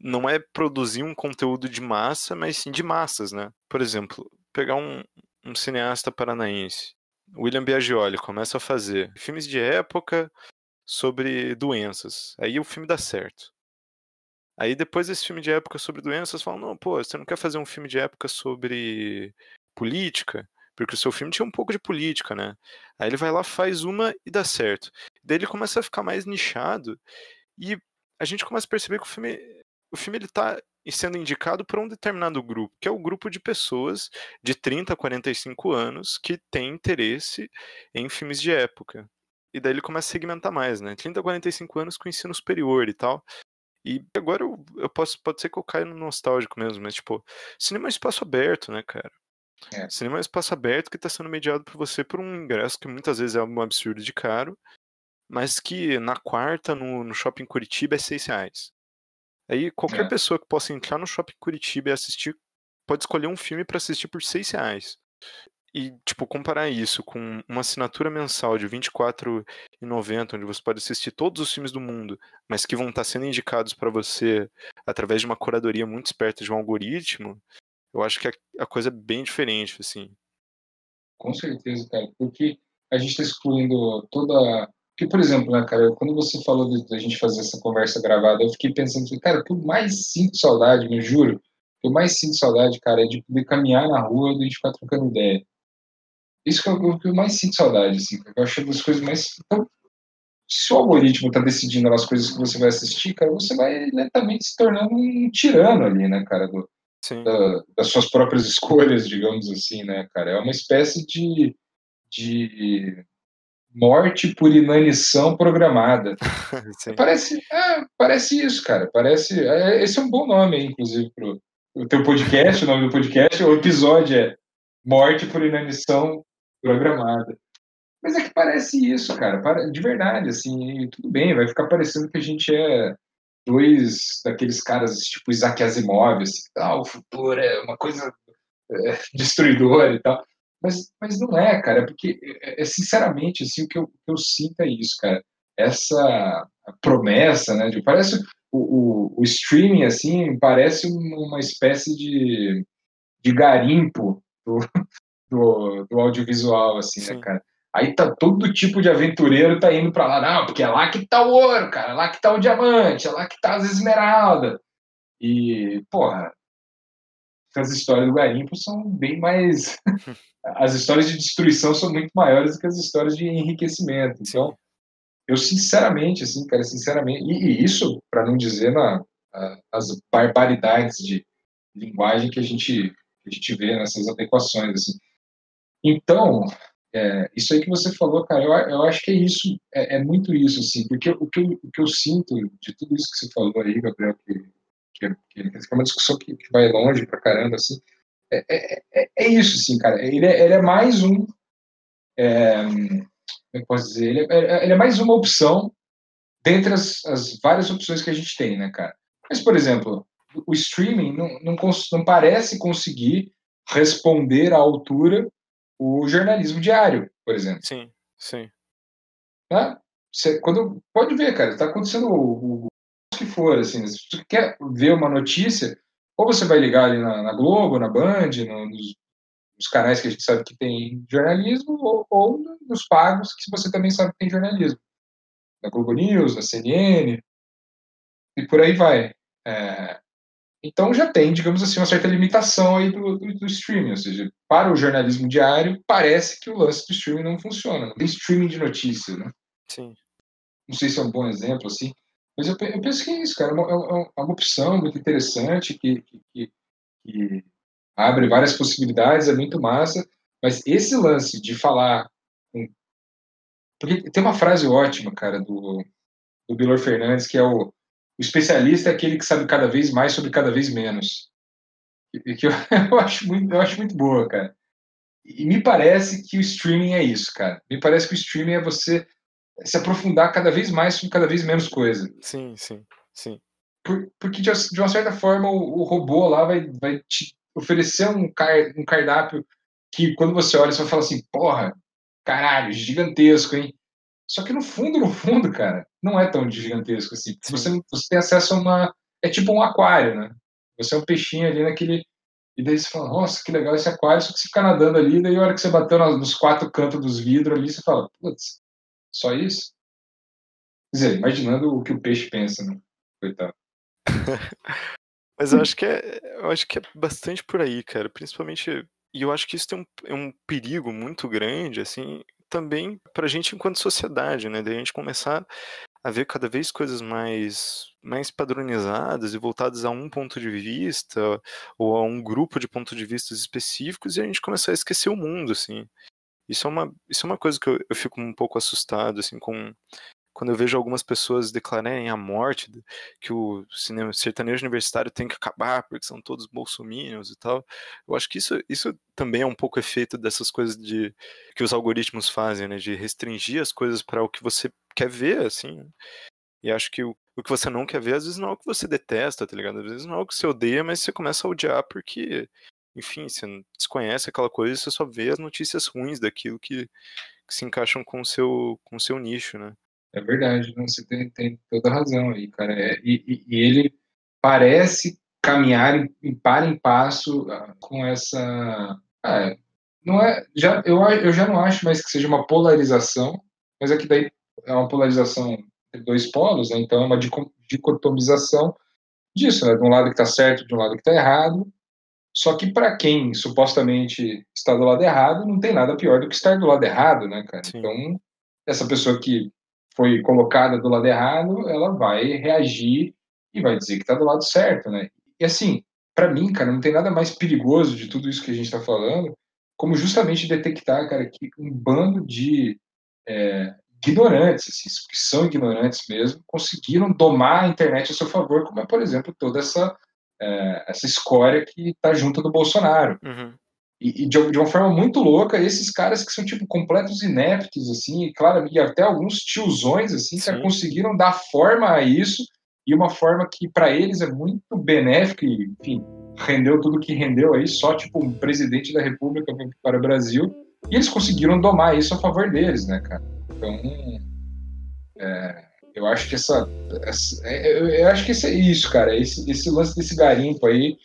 não é produzir um conteúdo de massa, mas sim de massas, né? Por exemplo, pegar um, um cineasta paranaense, William Biagioli, começa a fazer filmes de época sobre doenças. Aí o filme dá certo. Aí depois desse filme de época sobre doenças, falam, não, pô, você não quer fazer um filme de época sobre política? Porque o seu filme tinha um pouco de política, né? Aí ele vai lá, faz uma e dá certo. Daí ele começa a ficar mais nichado e a gente começa a perceber que o filme o filme ele tá sendo indicado por um determinado grupo, que é o grupo de pessoas de 30 a 45 anos que tem interesse em filmes de época. E daí ele começa a segmentar mais, né? 30 a 45 anos com ensino superior e tal. E agora eu, eu posso, pode ser que eu caia no nostálgico mesmo, mas tipo, cinema é um espaço aberto, né, cara? É. Cinema é um espaço aberto que está sendo mediado por você por um ingresso que muitas vezes é um absurdo de caro, mas que na quarta, no, no shopping Curitiba, é seis reais. Aí qualquer é. pessoa que possa entrar no shopping Curitiba e assistir pode escolher um filme para assistir por seis reais. E, tipo, comparar isso com uma assinatura mensal de R$24,90, onde você pode assistir todos os filmes do mundo, mas que vão estar sendo indicados para você através de uma curadoria muito esperta de um algoritmo, eu acho que a, coisa é bem diferente, assim. Com certeza, cara, porque a gente está excluindo toda porque, por exemplo, né, cara, quando você falou de, a gente fazer essa conversa gravada, eu fiquei pensando, cara, que eu mais sinto saudade, me juro, que eu mais sinto saudade, cara, é de poder caminhar na rua e a gente ficar trocando ideia. Isso que o que eu mais sinto saudade, assim, eu acho das coisas mais. Então, se o algoritmo está decidindo as coisas que você vai assistir, cara, você vai lentamente se tornando um tirano ali, né, cara, do, da, das suas próprias escolhas, digamos assim, né, cara. É uma espécie de, de morte por inanição programada. parece, é, parece isso, cara. Parece. É, esse é um bom nome, inclusive, pro o teu podcast. o nome do podcast, o episódio é Morte por inanição programada. Mas é que parece isso, cara. De verdade, assim, tudo bem, vai ficar parecendo que a gente é dois daqueles caras tipo Isaac Asimov, assim, ah, o futuro é uma coisa é, destruidora e tal. Mas, mas não é, cara, porque, é, é, sinceramente, assim, o que eu, eu sinto é isso, cara. Essa promessa, né? De, parece o, o, o, streaming, assim, parece uma espécie de, de garimpo do, do, do audiovisual, assim, né, Sim. né, cara? Aí tá todo tipo de aventureiro tá indo para lá, não, porque é lá que tá o ouro, cara, é lá que tá o diamante, é lá que tá as esmeraldas. E, porra, as histórias do garimpo são bem mais as histórias de destruição são muito maiores do que as histórias de enriquecimento. Então, eu sinceramente, assim, cara, sinceramente, e, e isso para não dizer na, a, as barbaridades de linguagem que a gente que a gente vê nessas adequações, assim. Então, é, isso aí que você falou, cara, eu, eu acho que é isso, é, é, muito isso, assim, porque o que, eu, o que eu sinto de tudo isso que você falou aí, Gabriel, que, que, que é uma discussão que, que vai longe pra caramba, assim, é, é, é, é, isso, sim, cara. Ele é, ele é mais um. É, como é que posso dizer? Ele é, ele é, mais uma opção dentre as, as, várias opções que a gente tem, né, cara? Mas, por exemplo, o streaming não, não, não parece conseguir responder à altura o jornalismo diário, por exemplo. Sim, sim. Tá? Você, quando, pode ver, cara, está acontecendo o, o, que for, assim, se você quer ver uma notícia, ou você vai ligar ali na, na Globo, na Band, no, nos, nos, canais que a gente sabe que tem jornalismo, ou, ou, nos pagos que você também sabe que tem jornalismo. Na Globo News, na CNN, e por aí vai. É, então já tem, digamos assim, uma certa limitação aí do, do, do, streaming, ou seja, para o jornalismo diário, parece que o lance do streaming não funciona. Não tem streaming de notícias, né? Sim. Não sei se é um bom exemplo, assim, mas eu, eu penso que é isso, cara, é uma, é uma opção muito interessante que, que, que, abre várias possibilidades, é muito massa, mas esse lance de falar. Porque tem uma frase ótima, cara, do, do Bilor Fernandes, que é o, o especialista é aquele que sabe cada vez mais sobre cada vez menos. E que eu, eu, acho muito, eu acho muito boa, cara. E me parece que o streaming é isso, cara. Me parece que o streaming é você se aprofundar cada vez mais sobre cada vez menos coisa. Sim, sim, sim. Por, porque de, de, uma certa forma o, o, robô lá vai, vai te oferecer um, car, um cardápio que quando você olha, você vai falar assim, porra, caralho, gigantesco, hein? Só que no fundo, no fundo, cara, não é tão gigantesco assim. Você, você tem acesso a uma. É tipo um aquário, né? Você é um peixinho ali naquele. E daí você fala, nossa, que legal esse aquário, só que você fica nadando ali, daí a hora que você bateu nos quatro cantos dos vidros ali, você fala, putz, só isso? Quer dizer, imaginando o que o peixe pensa, né? Coitado. Mas eu acho que é, eu acho que é bastante por aí, cara. Principalmente, e eu acho que isso tem um, é um perigo muito grande, assim, também pra gente enquanto sociedade, né? Da gente começar a ver cada vez coisas mais, mais padronizadas e voltadas a um ponto de vista ou a um grupo de pontos de vista específicos e a gente começar a esquecer o mundo, assim. Isso é uma, isso é uma coisa que eu, eu fico um pouco assustado, assim, com quando eu vejo algumas pessoas declararem a morte, que o cinema sertanejo universitário tem que acabar porque são todos bolsominions e tal. Eu acho que isso, isso também é um pouco efeito dessas coisas de que os algoritmos fazem, né, de restringir as coisas para o que você quer ver, assim. E acho que o, o que você não quer ver, às vezes não é o que você detesta, tá ligado? Às vezes não é o que você odeia, mas você começa a odiar porque, enfim, você desconhece aquela coisa e você só vê as notícias ruins daquilo que, que se encaixam com o seu, com o seu nicho, né? É verdade, você tem, tem toda a razão aí, cara. É, e, e, ele parece caminhar em, em par em passo ah, com essa. Ah, não é, já, eu, eu já não acho mais que seja uma polarização, mas é que daí é uma polarização de dois polos, né? então é uma dicotomização disso, né? de um lado que está certo, de um lado que está errado. Só que para quem supostamente está do lado errado, não tem nada pior do que estar do lado errado, né, cara? Sim. Então, essa pessoa que foi colocada do lado errado, ela vai reagir e vai dizer que está do lado certo, né? E assim, para mim, cara, não tem nada mais perigoso de tudo isso que a gente está falando, como justamente detectar, cara, que um bando de é, ignorantes, assim, que são ignorantes mesmo, conseguiram domar a internet a seu favor, como é, por exemplo, toda essa é, essa escória que está junto do Bolsonaro. Uhum. E, e de, de, uma forma muito louca, esses caras que são, tipo, completos ineptos, assim, e, claro, e até alguns tiozões, assim, que conseguiram dar forma a isso, e uma forma que, para eles, é muito benéfica, e, enfim, rendeu tudo que rendeu aí, só, tipo, um presidente da República para o Brasil, e eles conseguiram domar isso a favor deles, né, cara? Então, é, eu acho que essa, essa eu, eu, acho que esse é isso, cara, esse, esse lance desse garimpo aí,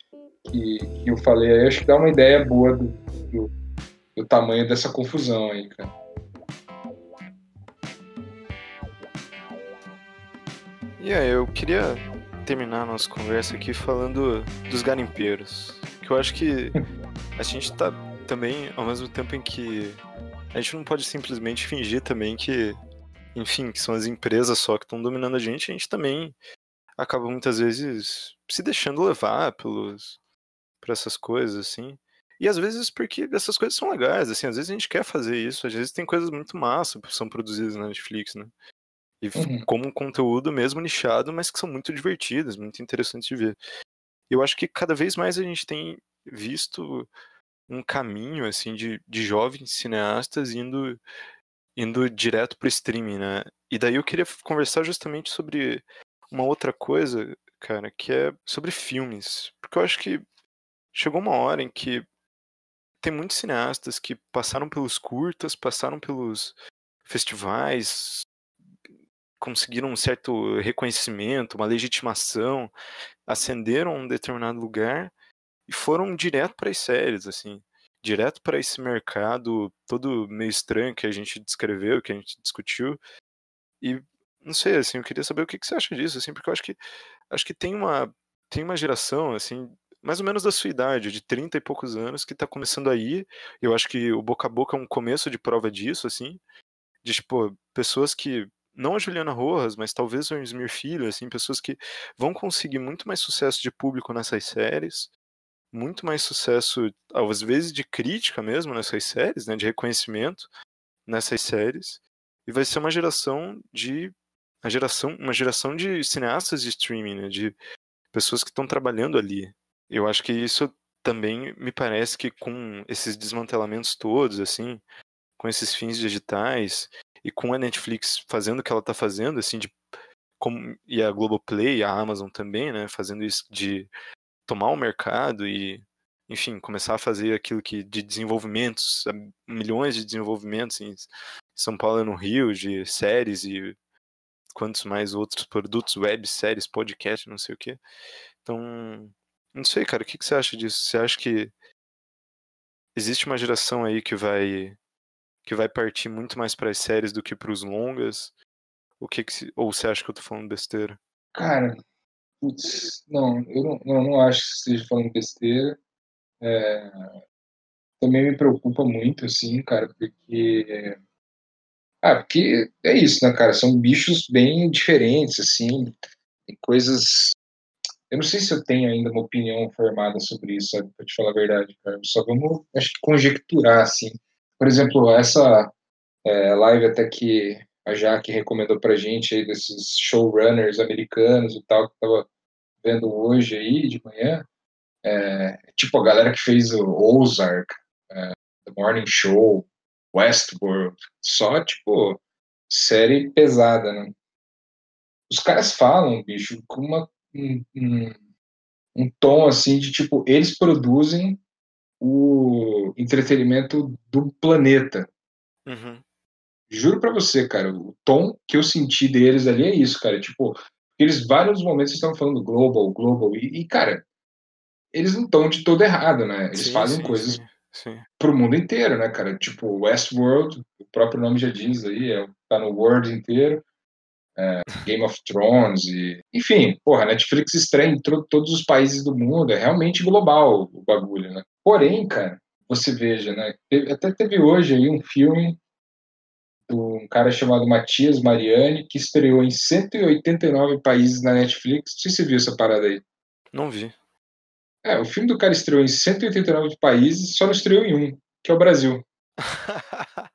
que, que eu falei aí, acho que dá uma ideia boa do, do, do tamanho dessa confusão aí, cara. E aí, eu queria terminar a nossa conversa aqui falando dos garimpeiros. Que eu acho que a gente tá também, ao mesmo tempo em que a gente não pode simplesmente fingir também que, enfim, que são as empresas só que estão dominando a gente, a gente também acaba muitas vezes se deixando levar pelos, para essas coisas, assim. E às vezes porque essas coisas são legais, assim, às vezes a gente quer fazer isso, às vezes tem coisas muito massas que são produzidas na Netflix, né? E uhum. como um conteúdo mesmo nichado, mas que são muito divertidas, muito interessantes de ver. Eu acho que cada vez mais a gente tem visto um caminho, assim, de, de jovens cineastas indo, indo direto pro streaming, né? E daí eu queria conversar justamente sobre uma outra coisa, cara, que é sobre filmes. Porque eu acho que chegou uma hora em que tem muitos cineastas que passaram pelos curtas, passaram pelos festivais, conseguiram um certo reconhecimento, uma legitimação, ascenderam a um determinado lugar e foram direto para as séries, assim, direto para esse mercado todo meio estranho que a gente descreveu, que a gente discutiu. E não sei, assim, eu queria saber o que, que você acha disso, assim, porque eu acho que acho que tem uma tem uma geração, assim, mais ou menos da sua idade, de 30 e poucos anos, que tá começando aí. Eu acho que o boca a boca é um começo de prova disso, assim. De, tipo, pessoas que. Não a Juliana Rojas, mas talvez o Esmir Filho, assim, pessoas que vão conseguir muito mais sucesso de público nessas séries, muito mais sucesso, às vezes, de crítica mesmo nessas séries, né? De reconhecimento nessas séries. E vai ser uma geração de. A geração, uma geração de cineastas de streaming, né? De pessoas que estão trabalhando ali. Eu acho que isso também me parece que com esses desmantelamentos todos, assim, com esses fins digitais e com a Netflix fazendo o que ela está fazendo, assim, de como, e a Globoplay, a Amazon também, né, fazendo isso de tomar o mercado e, enfim, começar a fazer aquilo que de desenvolvimentos, milhões de desenvolvimentos em São Paulo e no Rio, de séries e quantos mais outros produtos, web, séries, podcast, não sei o que. Então, não sei, cara, o que, você acha disso? Você acha que existe uma geração aí que vai que vai partir muito mais para as séries do que para os longas? O que, que ou você acha que eu tô falando besteira? Cara, putz, não, eu não, não, não acho que esteja falando besteira. É, também me preocupa muito, assim, cara, porque ah, porque é isso, né, cara? São bichos bem diferentes, assim, coisas. Eu não sei se eu tenho ainda uma opinião formada sobre isso, sabe? Pra te falar a verdade, cara. Só vamos, acho que, conjecturar, assim. Por exemplo, essa é, live até que a Jaque recomendou pra gente aí, desses showrunners americanos e tal, que tava vendo hoje aí, de manhã. É, tipo, a galera que fez o Ozark, é, The Morning Show, Westworld, só tipo série pesada, né? Os caras falam, bicho, com uma, um, um, um tom assim de tipo, eles produzem o entretenimento do planeta. Uhum. Juro pra você, cara, o tom que eu senti deles ali é isso, cara. Tipo, eles vários momentos estavam falando global, global, e, e cara, eles não estão de todo errado, né? Eles Sim, fazem sim, coisas sim, sim. pro mundo inteiro, né, cara? Tipo, Westworld, o próprio nome já diz aí, é, tá no world inteiro. É, Game of Thrones e... Enfim, porra, Netflix estreia em todos os países do mundo, é realmente global o bagulho, né? Porém, cara, você veja, né? teve- até teve hoje aí um filme de um cara chamado Matias Mariani, que estreou em 189 países na Netflix. Não sei se você viu essa parada aí. Não vi. É, o filme do cara estreou em 189 países, só não estreou em um, que é o Brasil.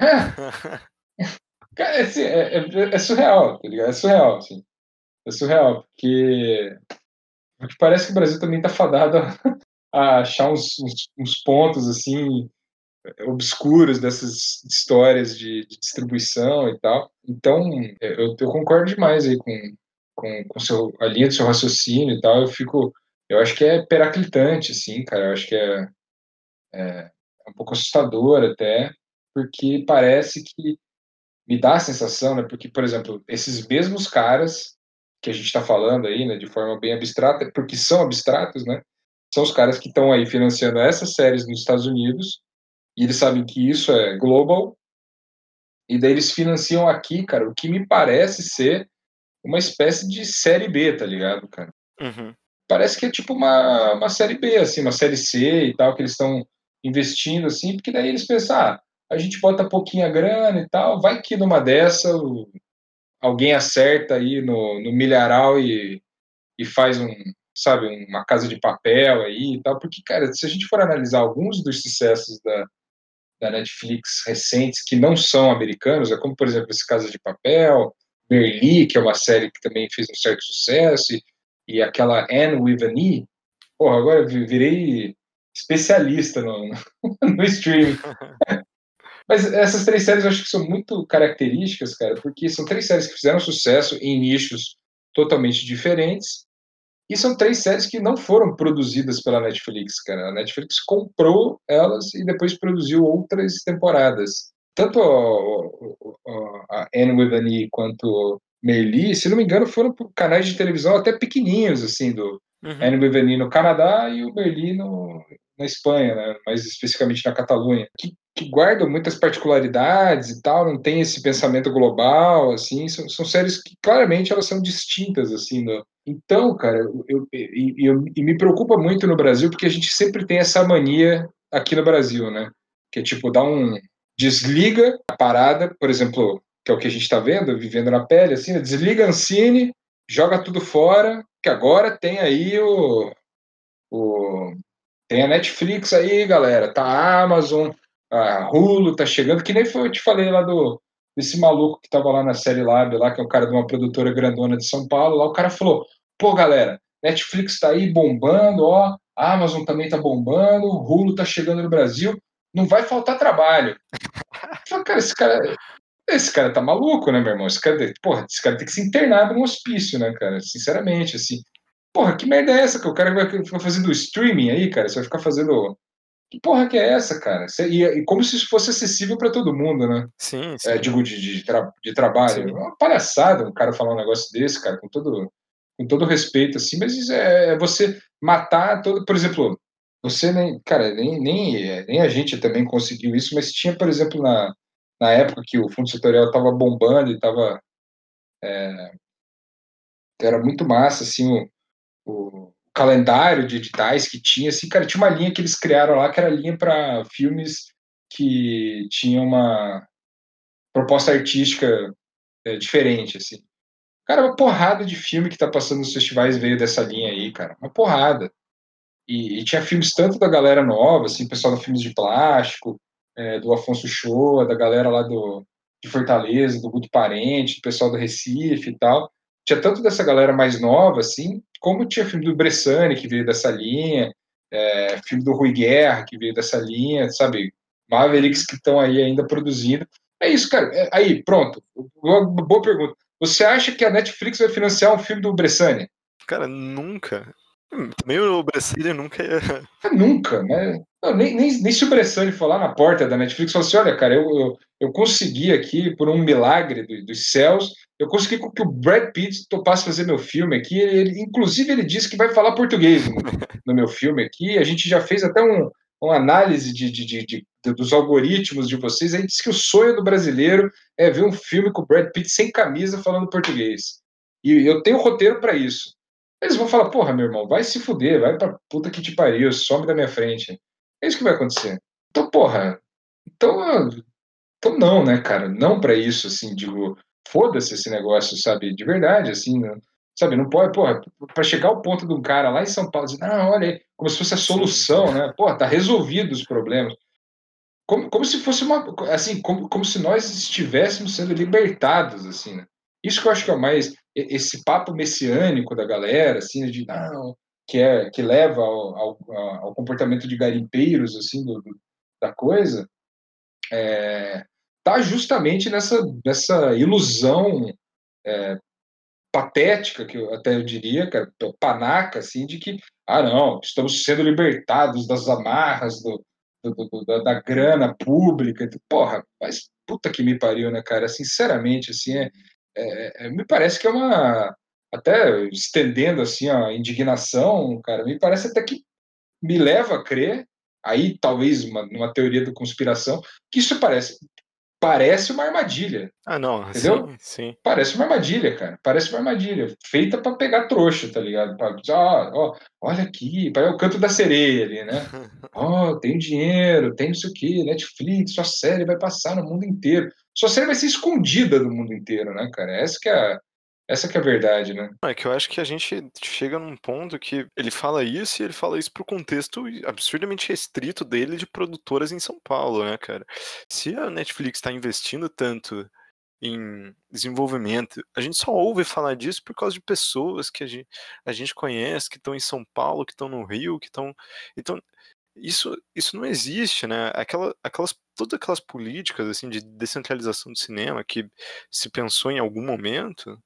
É, cara, é, assim, é, é- é surreal, tá ligado? É surreal, assim. É surreal, porque, porque parece que o Brasil também tá fadado a, achar uns, uns, uns pontos, assim, obscuros dessas histórias de, de distribuição e tal. Então, eu, eu concordo demais aí com, com, com seu, a linha do seu raciocínio e tal. Eu fico, eu acho que é peraclitante, assim, cara. Eu acho que é, é, é um pouco assustador até, porque parece que me dá a sensação, né? Porque, por exemplo, esses mesmos caras que a gente está falando aí, né, de forma bem abstrata, porque são abstratos, né? São os caras que estão aí financiando essas séries nos Estados Unidos e eles sabem que isso é global e daí eles financiam aqui, cara, o que me parece ser uma espécie de série B, tá ligado, cara? Uhum. Parece que é tipo uma, uma série B, assim, uma série C e tal, que eles estão investindo, assim, porque daí eles pensam, ah, a gente bota pouquinha grana e tal, vai que numa dessa alguém acerta aí no, no milharal e, e faz um, sabe, uma casa de papel aí e tal, porque, cara, se a gente for analisar alguns dos sucessos da, da Netflix recentes que não são americanos, é como, por exemplo, esse Casa de Papel, Merli, que é uma série que também fez um certo sucesso, e, e aquela Anne with an E, porra, agora virei especialista no, no streaming. Mas essas três séries eu acho que são muito características, cara, porque são três séries que fizeram sucesso em nichos totalmente diferentes. E são três séries que não foram produzidas pela Netflix, cara. A Netflix comprou elas e depois produziu outras temporadas. Tanto a, a, a Anne with an E quanto Merli, se não me engano, foram por canais de televisão até pequenininhos, assim, do Uhum. Anne with an E no Canadá e o Merli no, na Espanha, né? mais especificamente na Catalunha. Que que guardam muitas particularidades e tal, não tem esse pensamento global, assim, são, são séries que claramente elas são distintas, assim, do... então, cara, eu, eu, eu, e me preocupa muito no Brasil, porque a gente sempre tem essa mania aqui no Brasil, né, que é tipo, dar um, desliga a parada, por exemplo, que é o que a gente está vendo, vivendo na pele, assim, né, desliga Ancine, joga tudo fora, que agora tem aí o, o tem a Netflix aí, galera, tá a Amazon, a Hulu tá chegando, que nem foi, eu te falei lá do desse maluco que tava lá na série Lab, lá, que é o cara de uma produtora grandona de São Paulo, lá o cara falou, pô, galera, Netflix tá aí bombando, ó, Amazon também tá bombando, Hulu tá chegando no Brasil, não vai faltar trabalho. falei, cara, esse cara, esse cara tá maluco, né, meu irmão? Esse cara, porra, esse cara tem que se internar num hospício, né, cara? Sinceramente, assim. Porra, que merda é essa que o cara vai ficar fazendo streaming aí, cara? Você vai ficar fazendo que porra que é essa, cara? E, e como se isso fosse acessível para todo mundo, né? Sim, sim. É, digo, de, de, tra de trabalho. Sim. É uma palhaçada um cara falar um negócio desse, cara, com todo, com todo respeito, assim, mas é, é você matar todo. Por exemplo, você nem. Cara, nem, nem, nem a gente também conseguiu isso, mas tinha, por exemplo, na, na época que o fundo setorial estava bombando e estava. É, era muito massa, assim, o, o calendário de editais que tinha, assim, cara, tinha uma linha que eles criaram lá, que era linha para filmes que tinham uma proposta artística é, diferente, assim. Cara, uma porrada de filme que tá passando nos festivais veio dessa linha aí, cara. Uma porrada. E, e tinha filmes tanto da galera nova, assim, pessoal da Filmes de Plástico, é, do Afonso Shoa, da galera lá do, de Fortaleza, do Guto Parente, do pessoal do Recife e tal. Tinha tanto dessa galera mais nova, assim, como tinha filme do Bressani, que veio dessa linha, é, filme do Rui Guerra, que veio dessa linha, sabe? Mavericks que estão aí ainda produzindo. É isso, cara. É, aí, pronto. Boa, boa pergunta. Você acha que a Netflix vai financiar um filme do Bressani? Cara, nunca. Também o Bressani nunca ia. Nunca, né? Não, nem, nem, nem se o Bressani for lá na porta da Netflix e falar assim: olha, cara, eu, eu, eu consegui aqui, por um milagre do, dos céus, eu consegui que o Brad Pitt topasse fazer meu filme aqui. Ele, inclusive, ele disse que vai falar português no, no meu filme aqui. A gente já fez até um, uma análise de, de, de, de, dos algoritmos de vocês. A gente disse que o sonho do brasileiro é ver um filme com o Brad Pitt sem camisa falando português. E eu tenho roteiro para isso. Eles vão falar, porra, meu irmão, vai se fuder, vai pra puta que te pariu, some da minha frente. É isso que vai acontecer. Então, porra, então, então não, né, cara? Não para isso, assim, digo, foda-se esse negócio, sabe? De verdade, assim, não, sabe? Não pode, porra, para chegar ao ponto de um cara lá em São Paulo dizer, não, olha aí, como se fosse a solução, né? Porra, tá resolvido os problemas. Como, como se fosse uma, assim, como, como se nós estivéssemos sendo libertados, assim, né? Isso que eu acho que é o mais, esse papo messiânico da galera, assim, de, não, que, é, que leva ao, ao, ao comportamento de garimpeiros, assim, do, do da coisa, é, está justamente nessa, nessa ilusão é, patética, que eu até eu diria, cara, panaca, assim, de que, ah, não, estamos sendo libertados das amarras do, do, do da, da, grana pública. Porra, mas puta que me pariu, né, cara? Sinceramente, assim, é, é, é, me parece que é uma. Até estendendo assim a indignação, cara, me parece até que me leva a crer, aí talvez uma, uma teoria da conspiração, que isso parece parece uma armadilha. Ah, não, entendeu? Sim, sim. Parece uma armadilha, cara. Parece uma armadilha. Feita para pegar trouxa, tá ligado? Pra, ó, ó, olha aqui, é o canto da sereia ali, né? Ó, oh, tem dinheiro, tem não sei o quê, Netflix, sua série vai passar no mundo inteiro. Sua série vai ser escondida do mundo inteiro, né, cara? Essa que é a, essa que é a verdade, né? É que eu acho que a gente chega num ponto que ele fala isso e ele fala isso pro contexto absurdamente restrito dele de produtoras em São Paulo, né, cara? Se a Netflix está investindo tanto em desenvolvimento, a gente só ouve falar disso por causa de pessoas que a gente, a gente conhece, que estão em São Paulo, que estão no Rio, que estão. Então, isso, isso não existe, né? Aquela, aquelas, todas aquelas políticas assim de descentralização do cinema que se pensou em algum momento,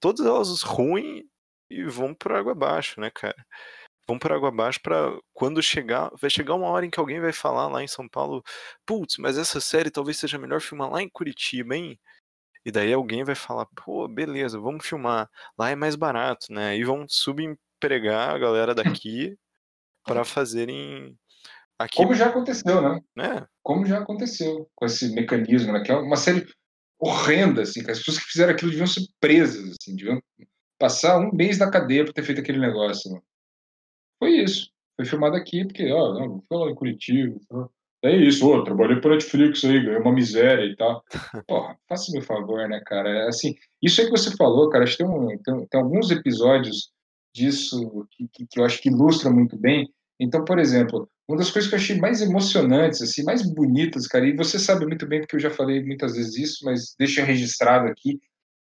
todas elas ruins e vão por água abaixo, né, cara? Vão por água abaixo para quando chegar, vai chegar uma hora em que alguém vai falar lá em São Paulo, putz, mas essa série talvez seja melhor filmar lá em Curitiba, hein? E daí alguém vai falar, pô, beleza, vamos filmar. Lá é mais barato, né? E vão subempregar a galera daqui para fazerem Aqui, Como já aconteceu, né? né? Como já aconteceu com esse mecanismo, né? Que é uma série horrenda, assim, que as pessoas que fizeram aquilo deviam ser presas, assim, deviam passar um mês na cadeia por ter feito aquele negócio. Né? Foi isso. Foi filmado aqui, porque, ó, não, foi lá em Curitiba. Tá? É isso, ô, trabalhei para Netflix aí, ganhei uma miséria e tal. Porra, faça meu favor, né, cara? É assim, isso aí que você falou, cara, acho que tem, um, tem, tem alguns episódios disso que, que, que, eu acho que ilustra muito bem. Então, por exemplo, uma das coisas que eu achei mais emocionantes, assim, mais bonitas, cara, e você sabe muito bem, porque eu já falei muitas vezes isso, mas deixa registrado aqui,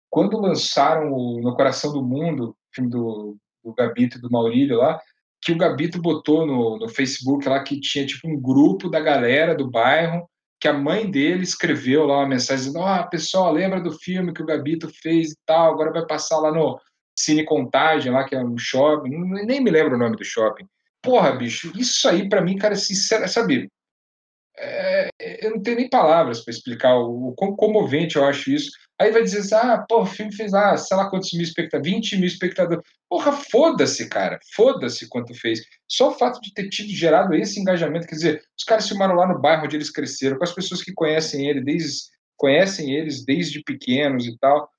quando lançaram o No Coração do Mundo, filme do, do Gabito e do Maurílio lá, que o Gabito botou no, no Facebook lá que tinha tipo um grupo da galera do bairro que a mãe dele escreveu lá uma mensagem dizendo: oh, pessoal, lembra do filme que o Gabito fez e tal, agora vai passar lá no Cine Contagem, lá que é um shopping, nem me lembro o nome do shopping. Porra, bicho, isso aí para mim, cara, sincero, sabe? É, eu não tenho nem palavras para explicar o, o quão comovente eu acho isso. Aí vai dizer assim, ah, pô, o filme fez lá, sei lá quantos mil espectadores, 20 mil espectadores. Porra, foda-se, cara, foda-se quanto fez. Só o fato de ter tido gerado esse engajamento, quer dizer, os caras filmaram lá no bairro onde eles cresceram, com as pessoas que conhecem ele desde, conhecem eles desde pequenos e tal.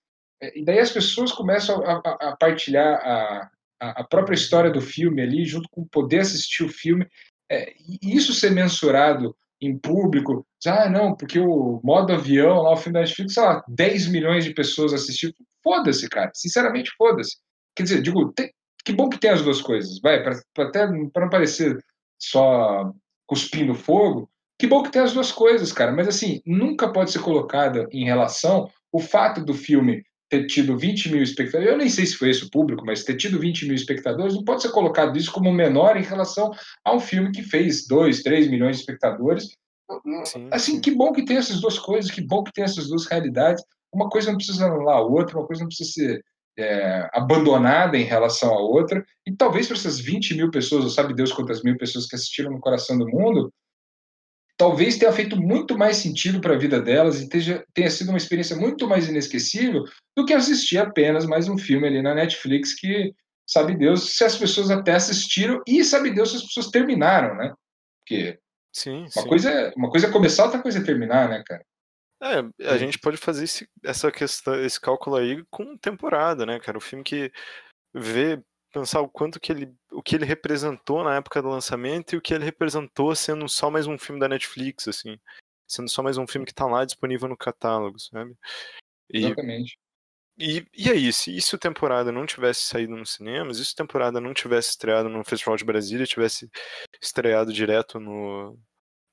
É, e daí as pessoas começam a, a, a partilhar a, a própria história do filme ali, junto com poder assistir o filme. É, isso ser mensurado em público, ah, não, porque o modo avião lá, o filme da Netflix, sei lá, 10 milhões de pessoas assistiram. Foda-se, cara. Sinceramente, foda-se. Quer dizer, digo, tem, que bom que tem as duas coisas, vai, para até para não parecer só cuspindo fogo, que bom que tem as duas coisas, cara. Mas assim, nunca pode ser colocada em relação o fato do filme ter tido 20 mil espectadores, eu nem sei se foi esse o público, mas ter tido 20 mil espectadores, não pode ser colocado isso como menor em relação a um filme que fez 2, 3 milhões de espectadores. Sim, assim, sim. que bom que tem essas duas coisas, que bom que tem essas duas realidades. Uma coisa não precisa anular a outra, uma coisa não precisa ser é, abandonada em relação à outra. E talvez para essas 20 mil pessoas, ou sabe Deus quantas mil pessoas que assistiram no Coração do Mundo, talvez tenha feito muito mais sentido para a vida delas e tenha, tenha sido uma experiência muito mais inesquecível do que assistir apenas mais um filme ali na Netflix que sabe Deus se as pessoas até assistiram e sabe Deus se as pessoas terminaram, né? Porque sim, uma sim. coisa é, uma coisa é começar, outra coisa é terminar, né, cara? É, a gente pode fazer esse, essa questão, esse cálculo aí com temporada, né, cara? O filme que vê pensar o quanto que ele, o que ele representou na época do lançamento e o que ele representou sendo só mais um filme da Netflix, assim, sendo só mais um filme que tá lá disponível no catálogo, sabe? E, Exatamente. E, e aí, se isso temporada não tivesse saído nos cinemas, se isso temporada não tivesse estreado no Festival de Brasília, tivesse estreado direto no,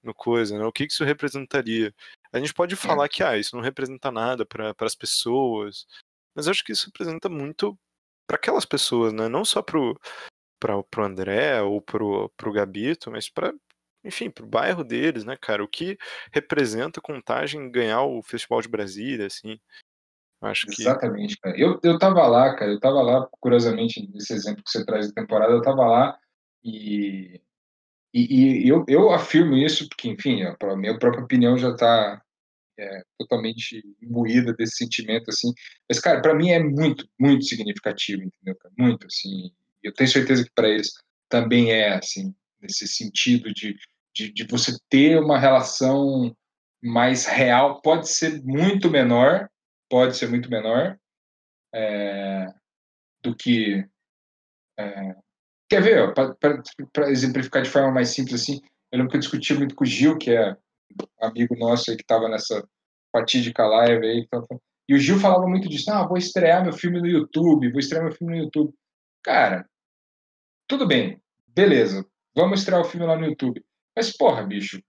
no coisa, né? O que isso representaria? A gente pode falar é. que ah, isso não representa nada para as pessoas, mas eu acho que isso representa muito para aquelas pessoas, né? Não só pro para pro André ou pro pro Gabito, mas para enfim, pro bairro deles, né, cara? O que representa Contagem ganhar o Festival de Brasília, assim? Acho que Exatamente, cara. Eu eu tava lá, cara, eu tava lá, curiosamente, nesse exemplo que você traz da temporada, eu tava lá e e, e eu, eu afirmo isso porque, enfim, a minha própria opinião já está é, totalmente imbuída desse sentimento, assim. Mas, cara, para mim é muito, muito significativo, entendeu? Muito, assim. Eu tenho certeza que para eles também é, assim, nesse sentido de, de, de, você ter uma relação mais real. Pode ser muito menor, pode ser muito menor é, do que. É, quer ver, para exemplificar de forma mais simples, assim, eu lembro que eu discuti muito com o Gil, que é amigo nosso aí que estava nessa fatídica live aí. E o Gil falava muito disso. Ah, vou estrear meu filme no YouTube, vou estrear meu filme no YouTube. Cara, tudo bem, beleza. Vamos estrear o filme lá no YouTube. Mas, porra, bicho,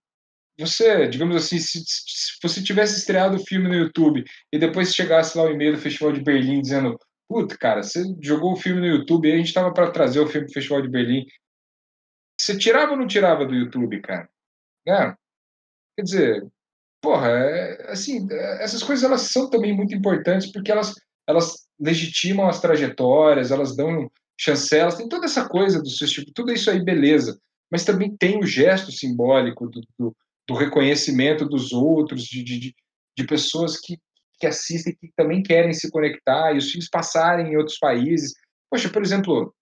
você, digamos assim, se, se você tivesse estreado o filme no YouTube e depois chegasse lá o e-mail do Festival de Berlim dizendo puta, cara, você jogou o filme no YouTube e a gente tava para trazer o filme do Festival de Berlim. Você tirava ou não tirava do YouTube, cara? Né? Quer dizer, porra, é, assim, essas coisas elas são também muito importantes porque elas, elas legitimam as trajetórias, elas dão chancelas, tem toda essa coisa do tipo, tudo isso aí, beleza. Mas também tem o gesto simbólico do, do, do reconhecimento dos outros, de, de, de pessoas que, que assistem, que também querem se conectar, e os filmes passarem em outros países. Poxa, por exemplo,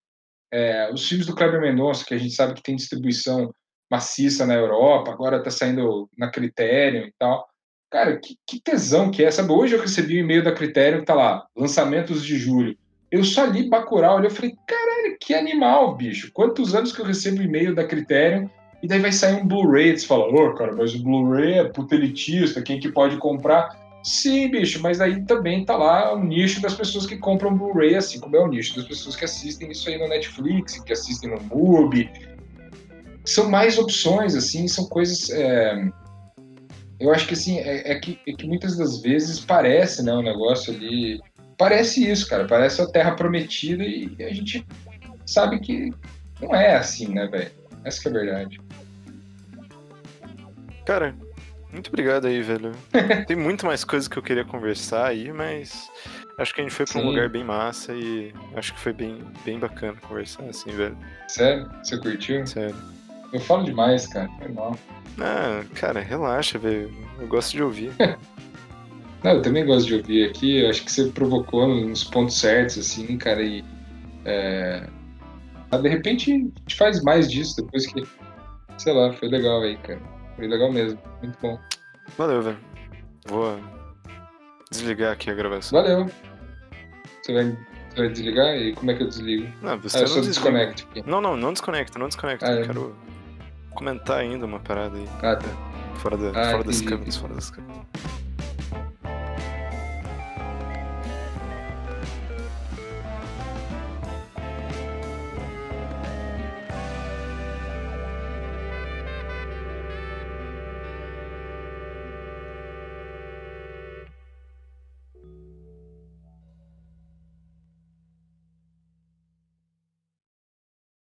é, os filmes do Kleber Mendonça, que a gente sabe que tem distribuição maciça na Europa, agora tá saindo na Criterion e tal. Cara, que, que tesão que é. Sabe, hoje eu recebi um e-mail da Criterion que tá lá, lançamentos de julho. Eu só li Bacurau, eu falei, caralho, que animal, bicho. Quantos anos que eu recebo e-mail da Criterion e daí vai sair um Blu-ray, você fala, ô, oh, cara, mas o Blu-ray é puta elitista, quem que pode comprar? Sim, bicho, mas aí também tá lá o nicho das pessoas que compram Blu-ray, assim como é o nicho das pessoas que assistem isso aí no Netflix, que assistem no MUBI. São mais opções, assim, são coisas... É... Eu acho que, assim, é, é, que, é que muitas das vezes parece, né, o um negócio ali... Parece isso, cara, parece a Terra Prometida e a gente sabe que não é assim, né, velho? Essa que é a verdade. Cara, muito obrigado aí, velho. Tem muito mais coisas que eu queria conversar aí, mas acho que a gente foi pra um lugar bem massa e acho que foi bem, bem bacana conversar assim, velho. Sério? Você curtiu? Sério. Eu falo demais, cara. Foi mal. Ah, cara, relaxa, velho. Eu gosto de ouvir. Não, eu também gosto de ouvir aqui. Eu acho que você provocou nos pontos certos, assim, cara, e. É... De repente a gente faz mais disso depois que. Sei lá, foi legal aí, cara. Foi legal mesmo. Muito bom. Valeu, velho. Vou desligar aqui a gravação. Valeu. Você vai, você vai desligar? E como é que eu desligo? Não, você ah, eu não só desconecto aqui. Não, não, não desconecta, não desconecta. Ah, eu é. quero comentar ainda uma parada aí. Ah, tá. Fora, da, Ah, fora das câmeras, fora das câmeras.